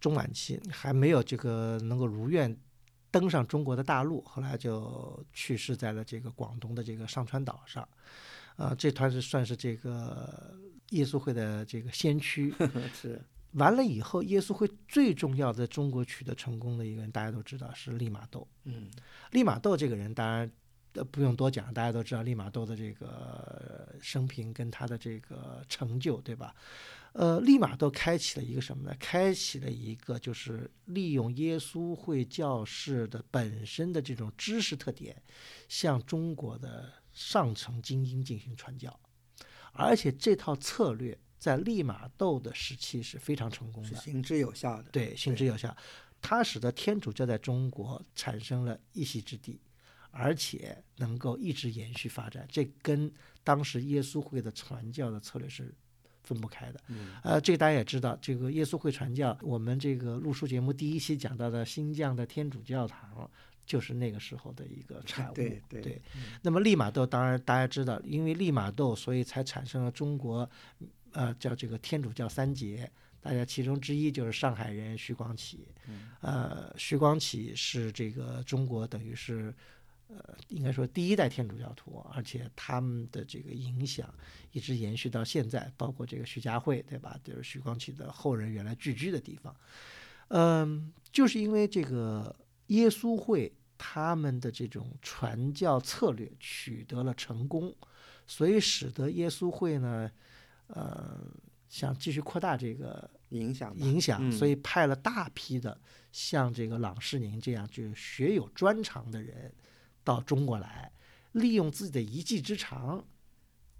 中晚期，还没有这个能够如愿登上中国的大陆，后来就去世在了这个广东的这个上川岛上。啊、这团是算是这个耶稣会的这个先驱。是完了以后，耶稣会最重要的中国取得成功的一个人，大家都知道是利玛窦。嗯利玛窦这个人，当然呃不用多讲，大家都知道利玛窦的这个呃生平跟他的这个成就，对吧？呃，利玛窦开启了一个什么呢？开启了一个就是利用耶稣会教士的本身的这种知识特点，向中国的上层精英进行传教，而且这套策略在利玛窦的时期是非常成功的。是行之有效的。对，行之有效。它使得天主教在中国产生了一席之地，而且能够一直延续发展。这跟当时耶稣会的传教的策略是分不开的。嗯呃，这个大家也知道，这个耶稣会传教，我们这个录书节目第一期讲到的新疆的天主教堂，就是那个时候的一个产物。对对那么利玛窦当然大家知道，因为利玛窦，所以才产生了中国，呃，叫这个天主教三杰。大家其中之一就是上海人徐光启，呃，徐光启是这个中国等于是，呃，应该说第一代天主教徒，而且他们的这个影响一直延续到现在，包括这个徐家汇，对吧？就是徐光启的后人原来聚居的地方。嗯，就是因为这个耶稣会他们的这种传教策略取得了成功，所以使得耶稣会呢，呃。想继续扩大这个影响影响，所以派了大批的像这个朗世宁这样就是学有专长的人到中国来，利用自己的一技之长，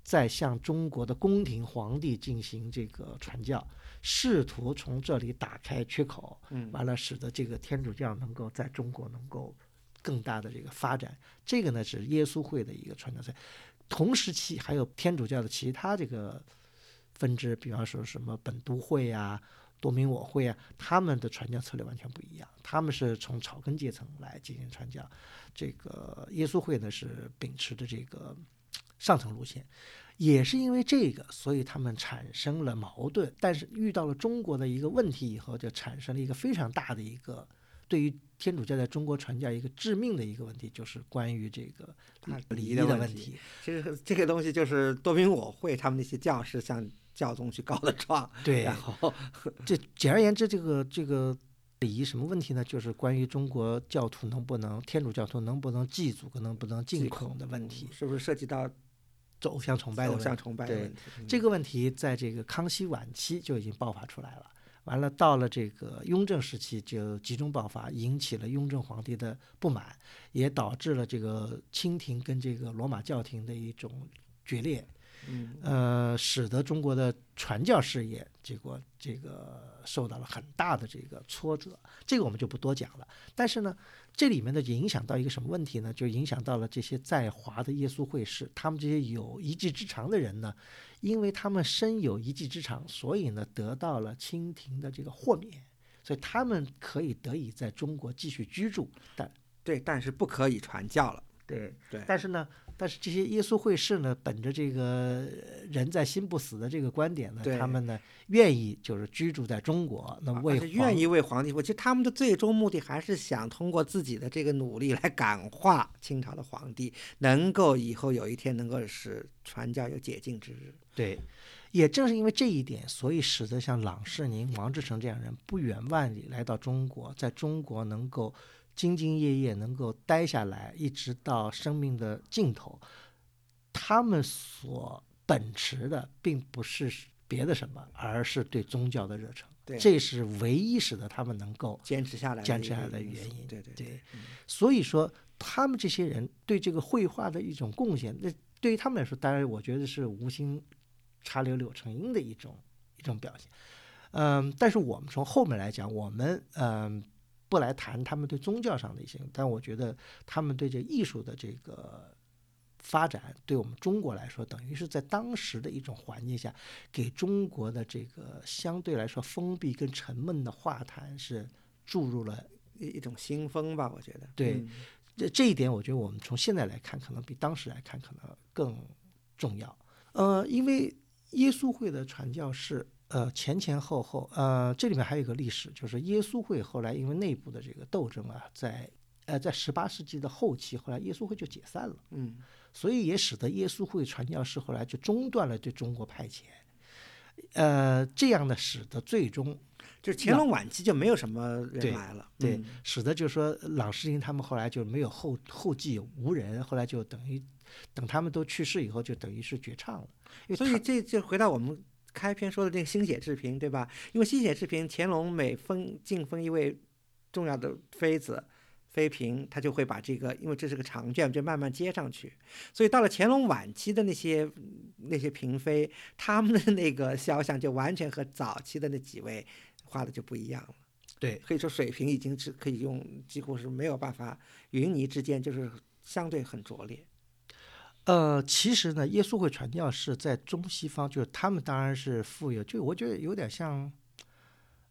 在向中国的宫廷皇帝进行这个传教，试图从这里打开缺口，完了使得这个天主教能够在中国能够更大的这个发展。这个呢是耶稣会的一个传教赛，同时期还有天主教的其他这个。分支，比方说什么本都会啊、多明我会啊，他们的传教策略完全不一样。他们是从草根阶层来进行传教，这个耶稣会呢是秉持的这个上层路线。也是因为这个，所以他们产生了矛盾。但是遇到了中国的一个问题以后，就产生了一个非常大的一个对于天主教在中国传教一个致命的一个问题，就是关于这个礼仪的问题。其实这个东西就是多明我会他们那些教士像。教宗去告的状，对，然后 这简而言之，这个这个礼仪什么问题呢？就是关于中国教徒能不能天主教徒能不能祭祖，能不能进孔的问题，是不是涉及到偶像崇拜的偶像崇拜的问题？这个问题在这个康熙晚期就已经爆发出来了，完了到了这个雍正时期就集中爆发，引起了雍正皇帝的不满，也导致了这个清廷跟这个罗马教廷的一种决裂。呃，使得中国的传教事业结果这个受到了很大的这个挫折，这个我们就不多讲了。但是呢，这里面的影响到一个什么问题呢？就影响到了这些在华的耶稣会士，他们这些有一技之长的人呢，因为他们身有一技之长，所以呢得到了清廷的这个豁免，所以他们可以得以在中国继续居住。但对，但是不可以传教了。对对，但是呢。但是这些耶稣会士呢，本着这个人在心不死的这个观点呢，他们呢愿意就是居住在中国，那为愿意为皇帝服务。其实他们的最终目的还是想通过自己的这个努力来感化清朝的皇帝，能够以后有一天能够使传教有解禁之日。对，也正是因为这一点，所以使得像郎世宁、王志成这样人不远万里来到中国，在中国能够。兢兢业业能够待下来，一直到生命的尽头，他们所秉持的并不是别的什么，而是对宗教的热忱。对，这是唯一使得他们能够坚持下来、坚持下来的原因。对对对。所以说，他们这些人对这个绘画的一种贡献，那对于他们来说，当然我觉得是无心插柳柳成荫的一种一种表现。嗯，但是我们从后面来讲，我们嗯。不来谈他们对宗教上的一些，但我觉得他们对这艺术的这个发展，对我们中国来说，等于是在当时的一种环境下，给中国的这个相对来说封闭跟沉闷的画坛是注入了一一种新风吧。我觉得，对这这一点，我觉得我们从现在来看，可能比当时来看可能更重要。呃，因为耶稣会的传教士。呃，前前后后，呃，这里面还有一个历史，就是耶稣会后来因为内部的这个斗争啊，在呃在十八世纪的后期，后来耶稣会就解散了，嗯，所以也使得耶稣会传教士后来就中断了对中国派遣，呃，这样呢，使得最终就是乾隆晚期就没有什么人来了，对，使得就是说郎世宁他们后来就没有后后继无人，后来就等于等他们都去世以后，就等于是绝唱了，所以这就回到我们。开篇说的这个新写治平，对吧？因为新写治平，乾隆每封进封一位重要的妃子、妃嫔，他就会把这个，因为这是个长卷，就慢慢接上去。所以到了乾隆晚期的那些那些嫔妃，他们的那个肖像就完全和早期的那几位画的就不一样了。对，可以说水平已经是可以用，几乎是没有办法云泥之间，就是相对很拙劣。呃，其实呢，耶稣会传教士在中西方，就是他们当然是富有，就我觉得有点像，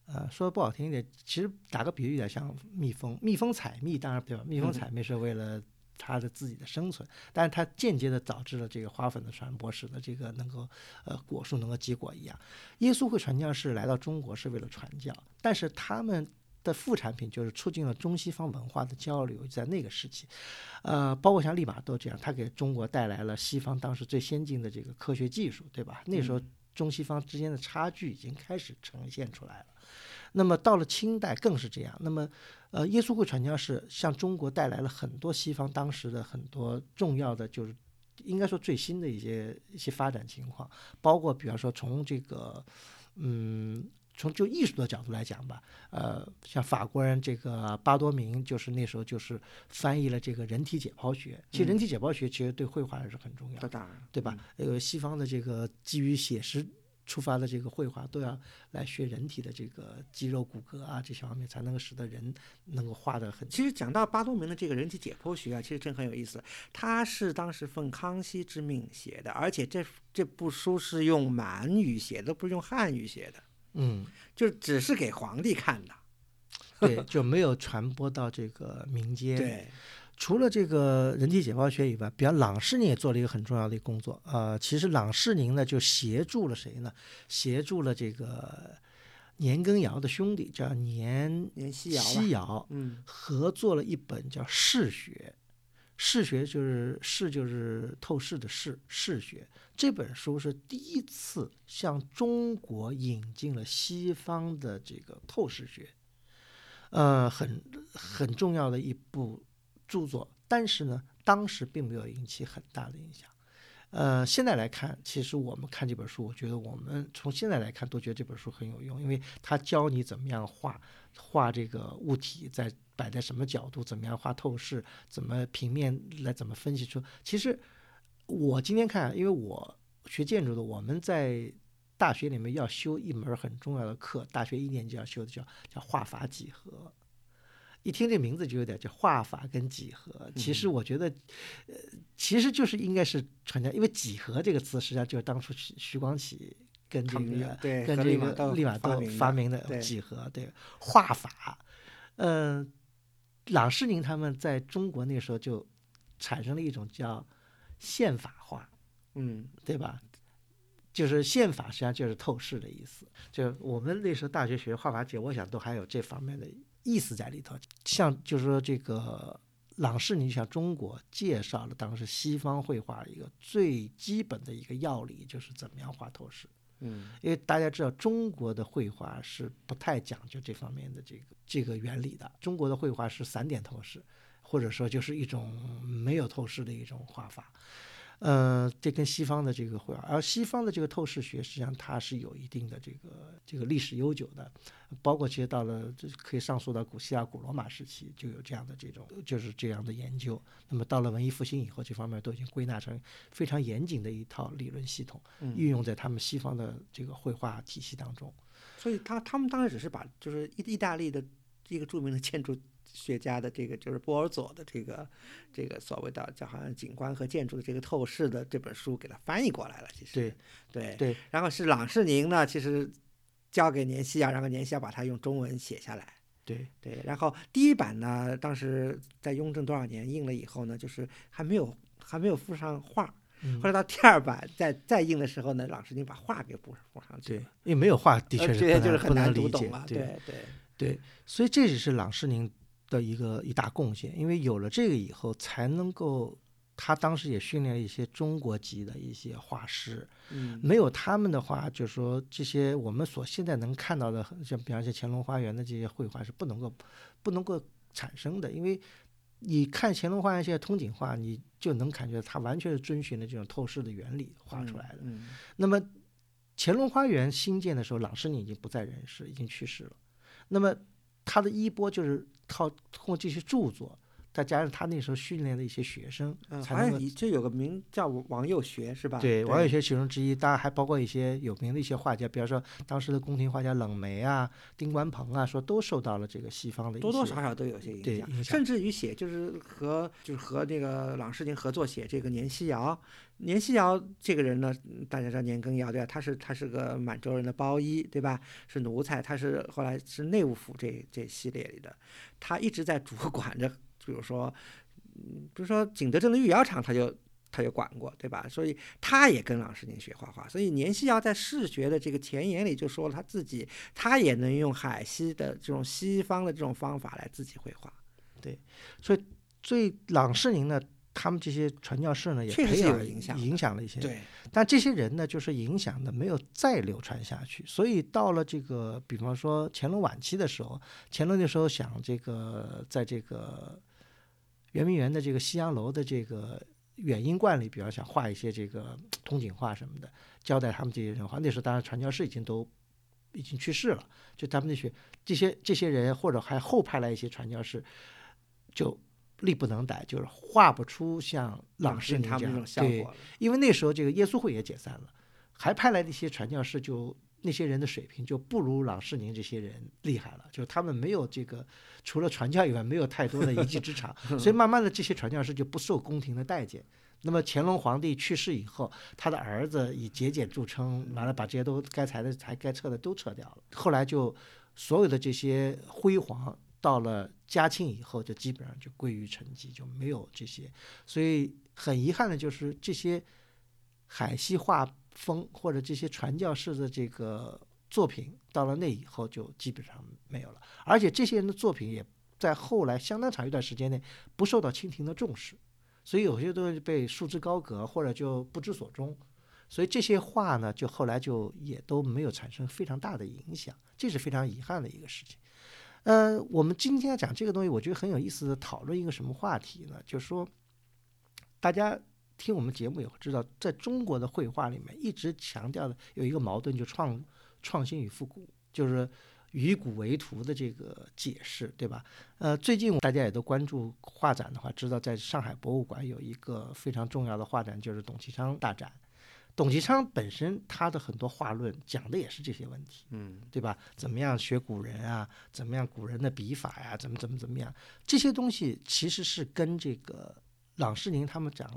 呃，说的不好听一点，其实打个比喻，有点像蜜蜂。蜜蜂采蜜，当然对吧？蜜蜂采蜜是为了它的自己的生存，但是它间接的导致了这个花粉的传播，使得这个能够呃果树能够结果一样。耶稣会传教士来到中国是为了传教，但是他们的副产品就是促进了中西方文化的交流，在那个时期，呃，包括像利玛窦这样，他给中国带来了西方当时最先进的这个科学技术，对吧？那时候中西方之间的差距已经开始呈现出来了。那么到了清代更是这样。那么，呃，耶稣会传教士向中国带来了很多西方当时的很多重要的，就是应该说最新的一些一些发展情况，包括比方说从这个，嗯。从就艺术的角度来讲吧，呃，像法国人这个巴多明，就是那时候就是翻译了这个人体解剖学。其实人体解剖学其实对绘画也是很重要，当然，对吧？呃，西方的这个基于写实出发的这个绘画，都要来学人体的这个肌肉骨骼啊这些方面，才能够使得人能够画得很。其实讲到巴多明的这个人体解剖学啊，其实真很有意思。他是当时奉康熙之命写的，而且这这部书是用满语写的，不是用汉语写的。嗯，就只是给皇帝看的，对，就没有传播到这个民间。对，除了这个人体解剖学以外，比方郎世宁也做了一个很重要的工作。呃，其实郎世宁呢，就协助了谁呢？协助了这个年羹尧的兄弟，叫年年希尧，希尧，嗯，合作了一本叫《世学》。视学就是视，就是透视的视，视学这本书是第一次向中国引进了西方的这个透视学，呃，很很重要的一部著作。但是呢，当时并没有引起很大的影响。呃，现在来看，其实我们看这本书，我觉得我们从现在来看都觉得这本书很有用，因为它教你怎么样画画这个物体在。摆在什么角度，怎么样画透视，怎么平面来怎么分析出？其实我今天看，因为我学建筑的，我们在大学里面要修一门很重要的课，大学一年级要修的叫叫画法几何。一听这名字就有点叫画法跟几何。其实我觉得，呃，其实就是应该是传家，因为几何这个词实际上就是当初徐徐光启跟这个跟这个利玛窦发明的几何，对画法，嗯。郎世宁他们在中国那时候就产生了一种叫宪法化，嗯，对吧？就是宪法实际上就是透视的意思。就我们那时候大学学画法解，我想都还有这方面的意思在里头。像就是说这个朗世宁向中国介绍了当时西方绘画一个最基本的一个要理，就是怎么样画透视。嗯，因为大家知道中国的绘画是不太讲究这方面的这个这个原理的。中国的绘画是散点透视，或者说就是一种没有透视的一种画法。呃，这跟西方的这个绘画，而西方的这个透视学，实际上它是有一定的这个这个历史悠久的，包括其实到了这可以上溯到古希腊、古罗马时期就有这样的这种就是这样的研究。那么到了文艺复兴以后，这方面都已经归纳成非常严谨的一套理论系统，运用在他们西方的这个绘画体系当中。所以他他们当时只是把就是意意大利的一个著名的建筑。学家的这个就是波尔佐的这个这个所谓的叫好像景观和建筑的这个透视的这本书给他翻译过来了，其实对对对，然后是朗世宁呢，其实交给年希尧，然后年希尧把它用中文写下来，对对，然后第一版呢，当时在雍正多少年印了以后呢，就是还没有还没有附上画，后来到第二版再再印的时候呢，朗世宁把画给补附上去了，对，因为没有画的确是就是很难读懂了，对对对，所以这也是朗世宁。的一个一大贡献，因为有了这个以后，才能够他当时也训练了一些中国籍的一些画师，嗯，没有他们的话，就是说这些我们所现在能看到的，像比方说乾隆花园的这些绘画是不能够不能够产生的，因为你看乾隆花园现在通景画，你就能感觉它完全是遵循了这种透视的原理画出来的。嗯，那么乾隆花园新建的时候，郎世宁已经不在人世，已经去世了。那么他的衣钵就是靠通过这些著作，再加上他那时候训练的一些学生，嗯，才能够好像以这有个名叫王右学是吧？对，王有学其中之一，当然还包括一些有名的一些画家，比方说当时的宫廷画家冷梅啊、丁关鹏啊，说都受到了这个西方的一多多少少都有些影响，影响甚至于写就是和就是和那个郎世宁合作写这个年希尧。年希尧这个人呢，嗯大家知道年羹尧对吧？他是他是个满洲人的包衣对吧？是奴才，他是后来是内务府这这系列里的，他一直在主管着，比如说，嗯，比如说景德镇的御窑厂，他就。他就管过，对吧？所以他也跟郎世宁学画画。所以年希尧在视觉的这个前言里就说了，他自己他也能用海西的这种西方的这种方法来自己绘画。对所以郎世宁呢，他们这些传教士呢，也确实有培养影响影响了一些人。对，但这些人呢，就是影响的没有再流传下去，所以到了这个，比方说乾隆晚期的时候，乾隆那时候想这个在这个圆明园的这个西洋楼的这个远音观里，比方想画一些这个通景画什么的，交代他们这些人画。那时候当然传教士已经都已经去世了，就他们那些这些这些人，或者还后派来一些传教士，就力不能逮，就是画不出像朗世宁这样效对果了。因为那时候这个耶稣会也解散了，还派来的一些传教士就那些人的水平就不如郎世宁这些人厉害了，就是他们没有这个除了传教以外没有太多的一技之长，所以慢慢的这些传教士就不受宫廷的待见。那么乾隆皇帝去世以后，他的儿子以节俭著称，完了把这些都该裁的裁、该撤的都撤掉了。后来就所有的这些辉煌，到了嘉庆以后，就基本上就归于沉寂，就没有这些。所以很遗憾的就是这些海西画风或者这些传教士的这个作品，到了那以后就基本上没有了。而且这些人的作品也在后来相当长一段时间内不受到清廷的重视，所以有些都是被束之高阁或者就不知所终。所以这些画呢，就后来就也都没有产生非常大的影响，这是非常遗憾的一个事情。呃，我们今天要讲这个东西，我觉得很有意思的讨论一个什么话题呢？就是说，大家听我们节目也会知道，在中国的绘画里面一直强调的有一个矛盾，就创创新与复古，就是以古为图的这个解释，对吧？呃，最近大家也都关注画展的话，知道在上海博物馆有一个非常重要的画展，就是董其昌大展。董其昌本身他的很多画论讲的也是这些问题，嗯，对吧？怎么样学古人啊？怎么样古人的笔法呀？怎么怎么怎么样？这些东西其实是跟这个郎世宁他们讲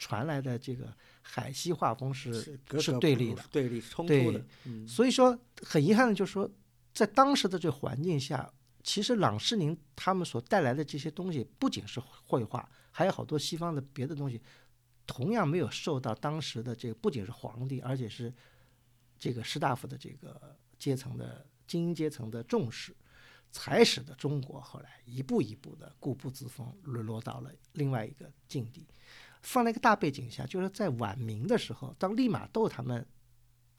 传来的这个海西画风是是对立的。对立冲突的。嗯，所以说很遗憾的就是说，在当时的这环境下，其实郎世宁他们所带来的这些东西，不仅是绘画，还有好多西方的别的东西，同样没有受到当时的这个不仅是皇帝，而且是这个士大夫的这个阶层的精英阶层的重视，才使得中国后来一步一步的固步自封，沦落到了另外一个境地。放在一个大背景下，就是在晚明的时候，当利玛窦他们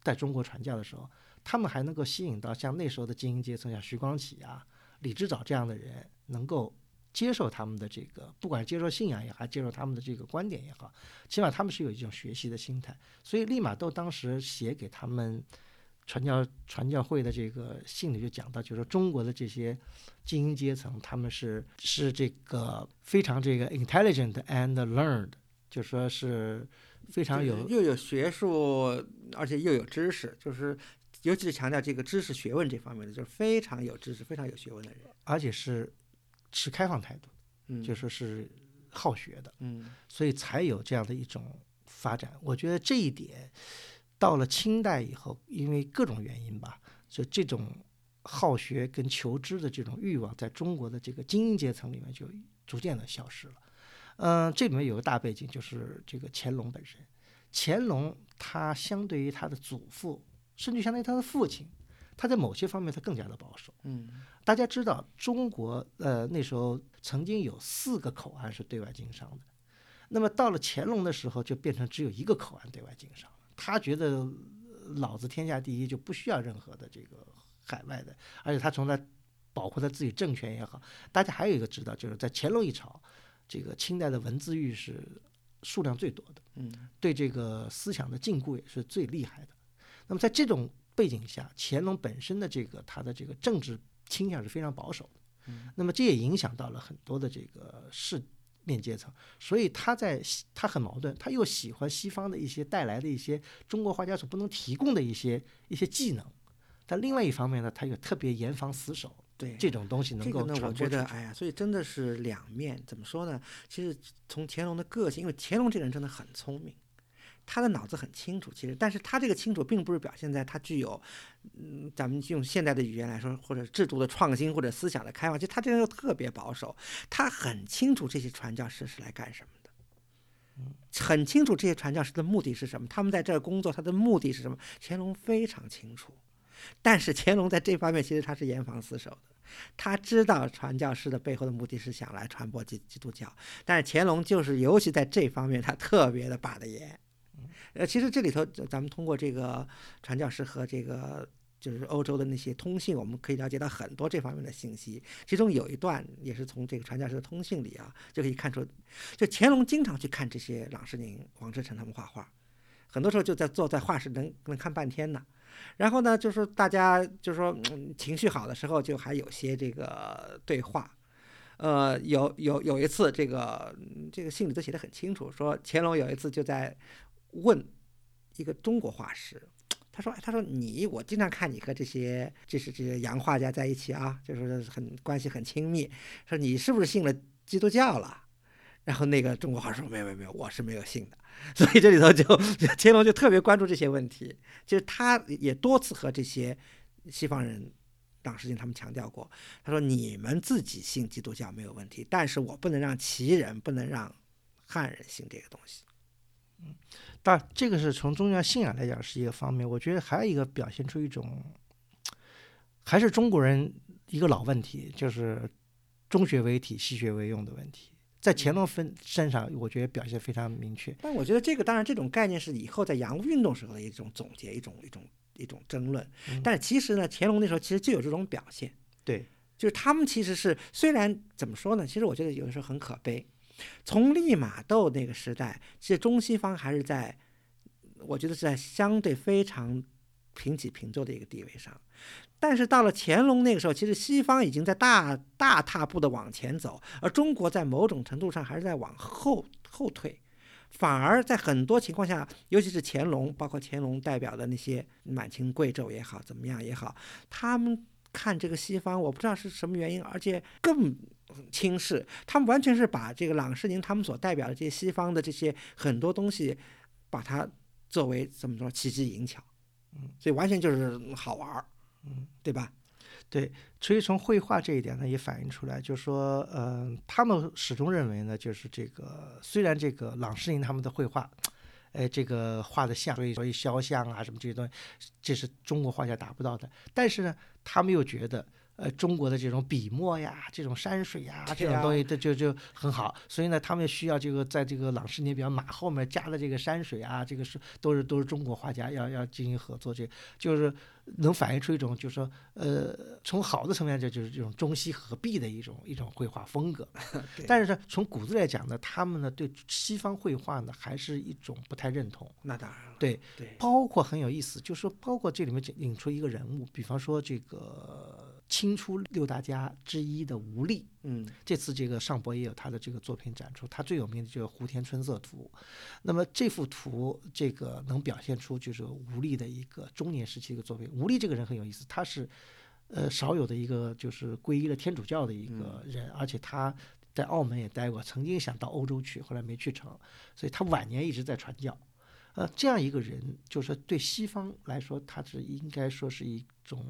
在中国传教的时候，他们还能够吸引到像那时候的精英阶层，像徐光启啊、李之藻这样的人，能够接受他们的这个，不管接受信仰也好，还接受他们的这个观点也好，起码他们是有一种学习的心态。所以利玛窦当时写给他们传教传教会的这个信里就讲到，就是说中国的这些精英阶层，他们是是这个非常这个 intelligent and learned，就说是非常有又有学术，而且又有知识，就是尤其是强调这个知识学问这方面的，就是非常有知识、非常有学问的人。而且是持开放态度，嗯，就说是好学的，嗯所以才有这样的一种发展。我觉得这一点到了清代以后，因为各种原因吧，就这种好学跟求知的这种欲望，在中国的这个精英阶层里面就逐渐的消失了。嗯、这里面有个大背景，就是这个乾隆本身。乾隆他相对于他的祖父，甚至相当于他的父亲，他在某些方面他更加的保守。嗯大家知道，中国呃那时候曾经有四个口岸是对外经商的，那么到了乾隆的时候，就变成只有一个口岸对外经商了。他觉得呃老子天下第一，就不需要任何的这个海外的，而且他从他保护他自己政权也好。大家还有一个知道，就是在乾隆一朝，这个清代的文字狱是数量最多的。嗯对这个思想的禁锢也是最厉害的。那么在这种背景下，乾隆本身的这个他的这个政治倾向是非常保守的，那么这也影响到了很多的这个市面阶层，所以他在他很矛盾，他又喜欢西方的一些带来的一些中国画家所不能提供的一些一些技能，但另外一方面呢，他又特别严防死守，对这种东西能够这个呢，我。觉得，哎呀，所以真的是两面。怎么说呢？其实从乾隆的个性，因为乾隆这个人真的很聪明，他的脑子很清楚。其实，但是他这个清楚，并不是表现在他具有，嗯，咱们用现代的语言来说，或者制度的创新，或者思想的开放。其实他这个人又特别保守，他很清楚这些传教士是来干什么的。很清楚这些传教士的目的是什么，他们在这儿工作，他的目的是什么？乾隆非常清楚，但是乾隆在这方面其实他是严防死守的。他知道传教士的背后的目的是想来传播基基督教，但是乾隆就是尤其在这方面他特别的把得严。呃，其实这里头咱们通过这个传教士和这个就是欧洲的那些通信，我们可以了解到很多这方面的信息。其中有一段也是从这个传教士的通信里啊，就可以看出，就乾隆经常去看这些郎世宁、王志成他们画画，很多时候就在坐在画室能能看半天呢。然后呢，就是大家就是说、嗯、情绪好的时候，就还有些这个对话。呃，有有有一次，这个这个信里都写的很清楚，说乾隆有一次就在问一个中国画师，他说：“，他说你，我经常看你和这些这是这些洋画家在一起啊，就是很关系很亲密，说你是不是信了基督教了？”然后那个中国话说：“没有没有没有，我是没有信的。”所以这里头就乾隆就特别关注这些问题，就是他也多次和这些西方人。党世经他们强调过，他说：“你们自己信基督教没有问题，但是我不能让旗人，不能让汉人信这个东西。嗯，但，这个是从宗教信仰来讲是一个方面，我觉得还有一个表现出一种，还是中国人一个老问题，就是中学为体，西学为用的问题。在乾隆分身上，我觉得表现非常明确。但我觉得这个当然，这种概念是以后在洋务运动时候的一种总结，一种一种一种争论。但是其实呢，乾隆那时候其实就有这种表现，对，就是他们其实是虽然怎么说呢，其实我觉得有的时候很可悲。从利玛窦那个时代，其实中西方还是在，我觉得是在相对非常平起平坐的一个地位上。但是到了乾隆那个时候，其实西方已经在大大踏步的往前走，而中国在某种程度上还是在往后后退。反而在很多情况下，尤其是乾隆，包括乾隆代表的那些满清贵胄也好，怎么样也好，他们看这个西方，我不知道是什么原因，而且更轻视。他们完全是把这个郎世宁他们所代表的这些西方的这些很多东西，把它作为怎么说奇技淫巧，所以完全就是好玩儿，嗯，对吧？对，所以从绘画这一点呢，也反映出来，就是说，嗯、他们始终认为呢，就是这个虽然这个郎世宁他们的绘画，哎，这个画的像，所以所以肖像啊什么这些东西，这是中国画家达不到的，但是呢，他们又觉得。呃，中国的这种笔墨呀，这种山水呀，这种东西，这就就很好。所以呢，他们需要这个在这个朗世宁，比方马后面加的这个山水啊，这个是都是都是中国画家要要进行合作，这就是能反映出一种，就是说，呃，从好的层面，这就是这种中西合璧的一种一种绘画风格。但是呢，从骨子来讲呢，他们呢对西方绘画呢还是一种不太认同。那当然了，对，对，包括很有意思，就是说，包括这里面引出一个人物，比方说这个清初六大家之一的吴俪，嗯这次这个上博也有他的这个作品展出，他最有名的就是《湖田春色图》。那么这幅图，这个能表现出就是吴俪的一个中年时期的一个作品。吴俪这个人很有意思，他是呃少有的一个就是皈依了天主教的一个人，而且他在澳门也待过，曾经想到欧洲去，后来没去成，所以他晚年一直在传教。呃，这样一个人，就是对西方来说，他是应该说是一种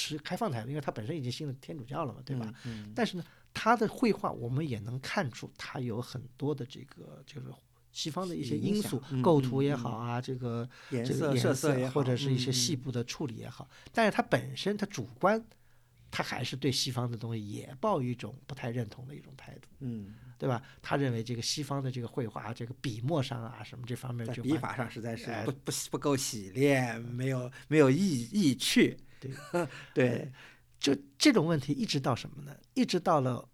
持开放态度，因为他本身已经信了天主教了嘛，对吧？嗯，但是呢，他的绘画我们也能看出他有很多的这个就是西方的一些因素，构图也嗯好啊，这个颜色这个颜色色也好或者是一些嗯细部的处理也好，但是他本身他主观，他还是对西方的东西也抱一种不太认同的一种态度，嗯，对吧？他认为这个西方的这个绘画，这个笔墨上啊什么这方面在就笔法上实在是哎不不不够洗练，没有没有意意趣，对 对，就这种问题一直到什么呢？一直到了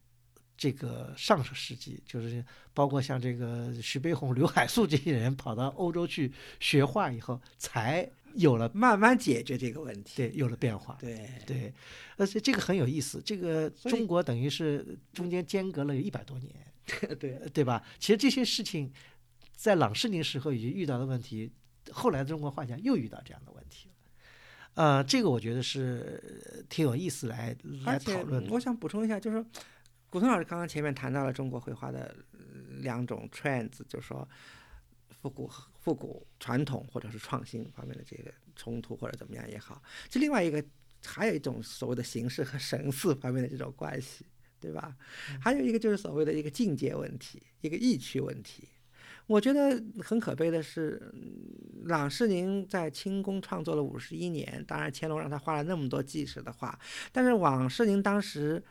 这个上个世纪，就是包括像这个徐悲鸿、刘海粟这些人跑到欧洲去学画以后，才有了慢慢解决这个问题。对有了变化。对对，而且这个很有意思。这个中国等于是中间间隔了有一百多年，对呃对吧？其实这些事情在郎世宁时候已经遇到的问题，后来的中国画家又遇到这样的问题了。呃，这个我觉得是挺有意思来来讨论的。我想补充一下，就是古潼老师刚刚前面谈到了中国绘画的呃两种 trends，就是说复古复古传统或者是创新方面的这个冲突或者怎么样也好，这另外一个还有一种所谓的形式和神似方面的这种关系，对吧？还有一个就是所谓的一个境界问题，一个意趣问题。我觉得很可悲的是，嗯郎世宁在清宫创作了五十一年，当然乾隆让他画了那么多纪实的画，但是王世宁当时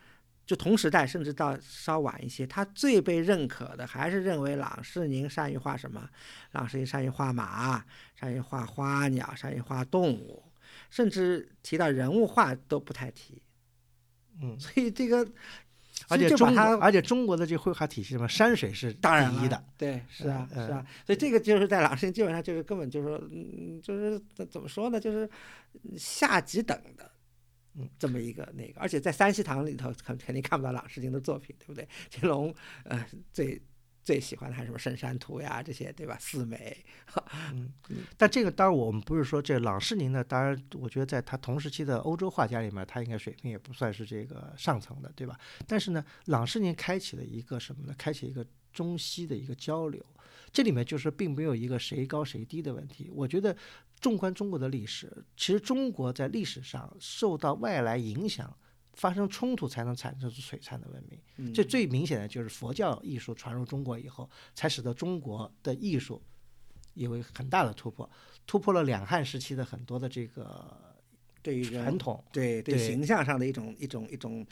就同时代，甚至到稍晚一些，他最被认可的还是认为郎世宁善于画什么？郎世宁善于画马，善于画花鸟，善于画动物，甚至提到人物画都不太提。嗯，所以这个，而且中国，而且中国的这绘画体系什么山水是当然第一的，，对，是啊，嗯是啊，所以这个就是在郎世宁基本上就是根本就是说，嗯，就是怎怎么说呢，就是下几等的，嗯，这么一个那个，而且在三希堂里头肯肯定看不到郎世宁的作品，对不对？乾隆呃最最喜欢的还是什么《深山图》呀这些，对吧？四美，嗯，但这个当然我们不是说这郎世宁呢，当然我觉得在他同时期的欧洲画家里面，他应该水平也不算是这个上层的，对吧？但是呢，郎世宁开启了一个什么呢？开启一个中西的一个交流，这里面就是并没有一个谁高谁低的问题。我觉得纵观中国的历史，其实中国在历史上受到外来影响。发生冲突才能产生出璀璨的文明，嗯。这最明显的就是佛教艺术传入中国以后，才使得中国的艺术有一个很大的突破，突破了两汉时期的很多的这个对于传统，对对对形象上的一种一种一种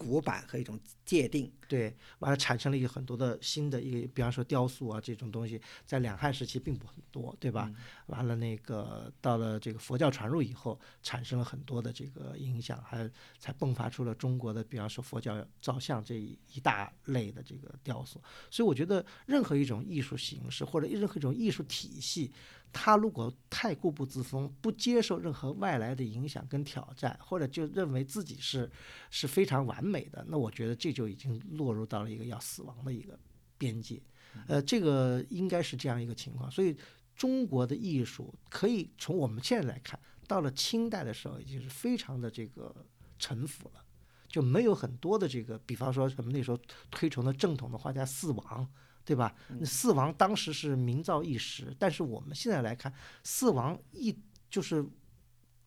古板和一种界定，对，完了产生了一个很多的新的一个，比方说雕塑啊这种东西，在两汉时期并不很多，对吧？完了那个到了这个佛教传入以后，产生了很多的这个影响，还才迸发出了中国的，比方说佛教造像这一一大类的这个雕塑。所以我觉得任何一种艺术形式或者任何一种艺术体系，它如果太固步自封，不接受任何外来的影响跟挑战，或者就认为自己是是非常完美的，那我觉得这就已经落入到了一个要死亡的一个边界。呃，这个应该是这样一个情况。所以中国的艺术可以从我们现在来看，到了清代的时候，已经是非常的这个沉浮了。就没有很多的这个，比方说什么那时候推崇的正统的画家四王，对吧？那四王当时是名噪一时，但是我们现在来看，四王一就是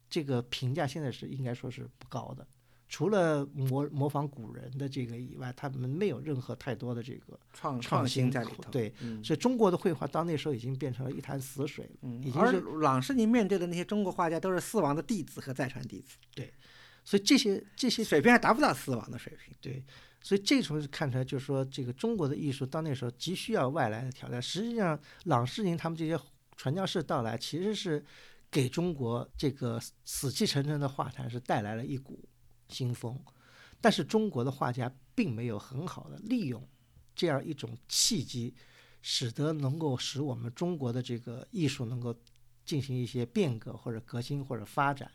这个评价现在是应该说是不高的。除了模模仿古人的这个以外，他们没有任何太多的这个创创新在里头。对，嗯所以中国的绘画到那时候已经变成了一潭死水了，已经而是郎世宁面对的那些中国画家都是四王的弟子和再传弟子，对所以这些这些水平还达不到四王的水平。对，所以这从看出来，就是说这个中国的艺术到那时候急需要外来的挑战。实际上，朗世宁他们这些传教士到来，其实是给中国这个死气沉沉的画坛是带来了一股新风。但是中国的画家并没有很好的利用这样一种契机，使得能够使我们中国的这个艺术能够进行一些变革或者革新或者发展。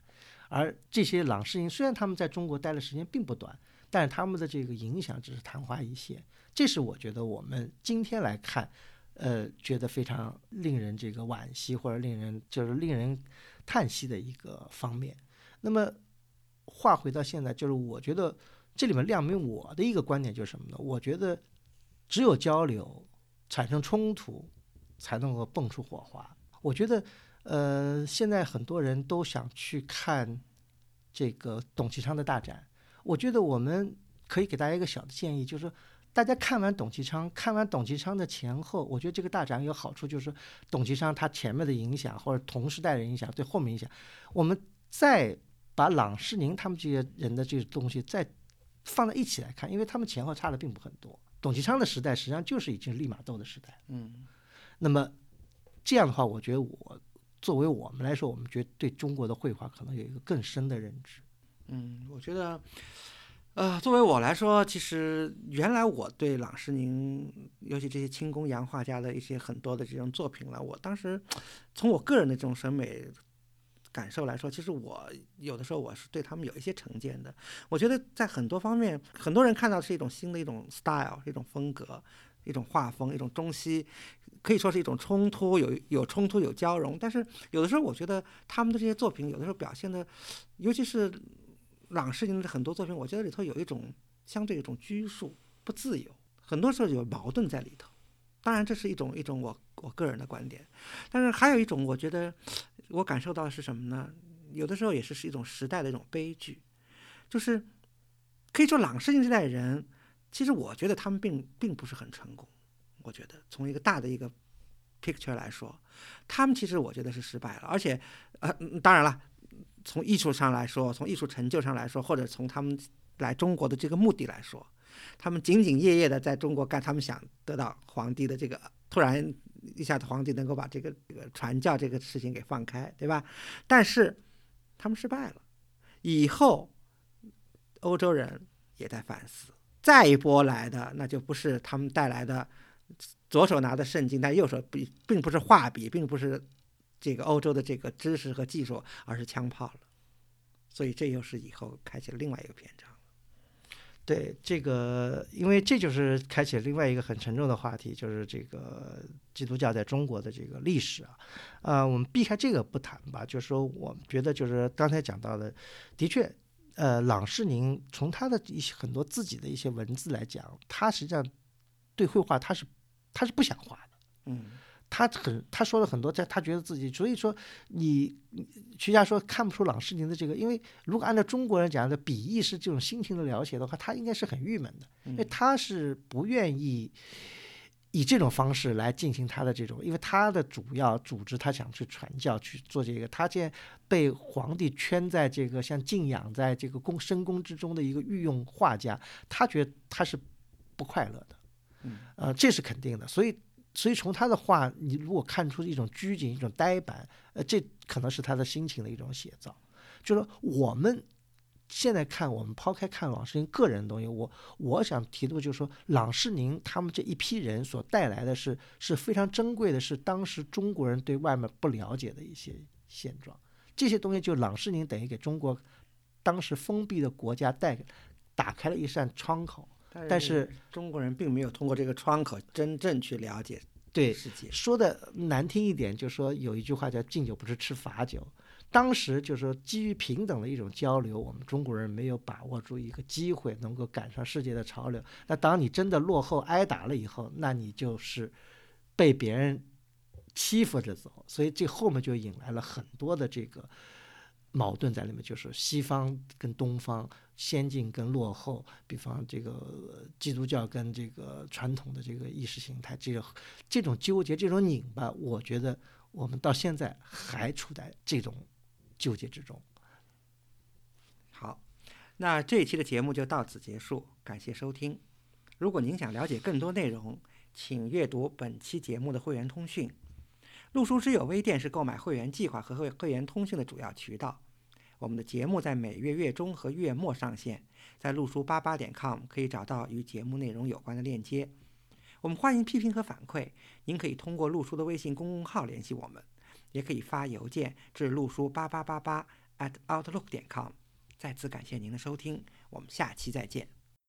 而这些郎世宁虽然他们在中国待的时间并不短，但是他们的这个影响只是昙花一现。这是我觉得我们今天来看，呃，觉得非常令人这个惋惜或者令人就是令人叹息的一个方面。那么话回到现在，就是我觉得这里面亮明我的一个观点就是什么呢？我觉得只有交流，产生冲突，才能够蹦出火花。我觉得，呃，现在很多人都想去看这个董其昌的大展。我觉得我们可以给大家一个小的建议，就是说，大家看完董其昌，看完董其昌的前后，我觉得这个大展有好处，就是董其昌他前面的影响或者同时代的影响对后面影响，我们再把郎世宁他们这些人的这个东西再放在一起来看，因为他们前后差的并不很多。董其昌的时代实际上就是已经是利玛窦的时代，嗯，那么这样的话，我觉得我作为我们来说，我们觉得对中国的绘画可能有一个更深的认知。嗯，我觉得，呃，作为我来说，其实原来我对郎世宁，尤其这些清宫洋画家的一些很多的这种作品了，我当时从我个人的这种审美感受来说，其实我有的时候我是对他们有一些成见的。我觉得在很多方面，很多人看到是一种新的一种 style，一种风格，一种画风，一种中西，可以说是一种冲突，有有冲突有交融。但是有的时候，我觉得他们的这些作品有的时候表现的，尤其是朗世宁的很多作品，我觉得里头有一种相对一种拘束、不自由，很多时候有矛盾在里头。当然，这是一种一种我我个人的观点，但是还有一种，我觉得我感受到的是什么呢？有的时候也是是一种时代的一种悲剧，就是可以说朗世宁这代人，其实我觉得他们并并不是很成功。我觉得从一个大的一个 picture 来说，他们其实我觉得是失败了。而且，呃，当然了，从艺术上来说，从艺术成就上来说，或者从他们来中国的这个目的来说。他们兢兢业业的在中国干，他们想得到皇帝的这个，突然一下子皇帝能够把这个这个传教这个事情给放开，对吧？但是他们失败了，以后欧洲人也在反思，再一波来的那就不是他们带来的左手拿的圣经，但右手并并不是画笔，并不是这个欧洲的这个知识和技术，而是枪炮了。所以这又是以后开启了另外一个篇章。对这个，因为这就是开启了另外一个很沉重的话题，就是这个基督教在中国的这个历史啊。呃，我们避开这个不谈吧。就是说，我觉得就是刚才讲到的，的确，呃，朗世宁从他的一些很多自己的一些文字来讲，他实际上对绘画他是他是不想画的。嗯。他很，他说了很多，在他觉得自己，所以说你徐霞说看不出朗世宁的这个，因为如果按照中国人讲的笔意是这种心情的描写的话，他应该是很郁闷的，因为他是不愿意以这种方式来进行他的这种，因为他的主要组织他想去传教去做这个，他现在被皇帝圈在这个像静养在这个宫深宫之中的一个御用画家，他觉得他是不快乐的，呃，这是肯定的，所以。所以从他的话，你如果看出一种拘谨、一种呆板，呃，这可能是他的心情的一种写照。就是说，我们现在看，我们抛开看郎世宁个人的东西，我我想提的就是说，郎世宁他们这一批人所带来的是是非常珍贵的，是当时中国人对外面不了解的一些现状。这些东西就郎世宁等于给中国当时封闭的国家带打开了一扇窗口。但是中国人并没有通过这个窗口真正去了解对世界。说的难听一点，就说有一句话叫“敬酒不吃吃罚酒”。当时就是说，基于平等的一种交流，我们中国人没有把握住一个机会，能够赶上世界的潮流。那当你真的落后挨打了以后，那你就是被别人欺负着走。所以这后面就引来了很多的这个。矛盾在里面，就是西方跟东方、先进跟落后，比方这个基督教跟这个传统的这个意识形态，这个这种纠结、这种拧巴，我觉得我们到现在还处在这种纠结之中。好，那这一期的节目就到此结束，感谢收听。如果您想了解更多内容，请阅读本期节目的会员通讯。陆书之友微店是购买会员计划和会会员通讯的主要渠道。我们的节目在每月月中和月末上线，在陆书八八点 com 可以找到与节目内容有关的链接。我们欢迎批评和反馈，您可以通过陆书的微信公众号联系我们，也可以发邮件至陆书八八八八 at outlook 点 com。再次感谢您的收听，我们下期再见。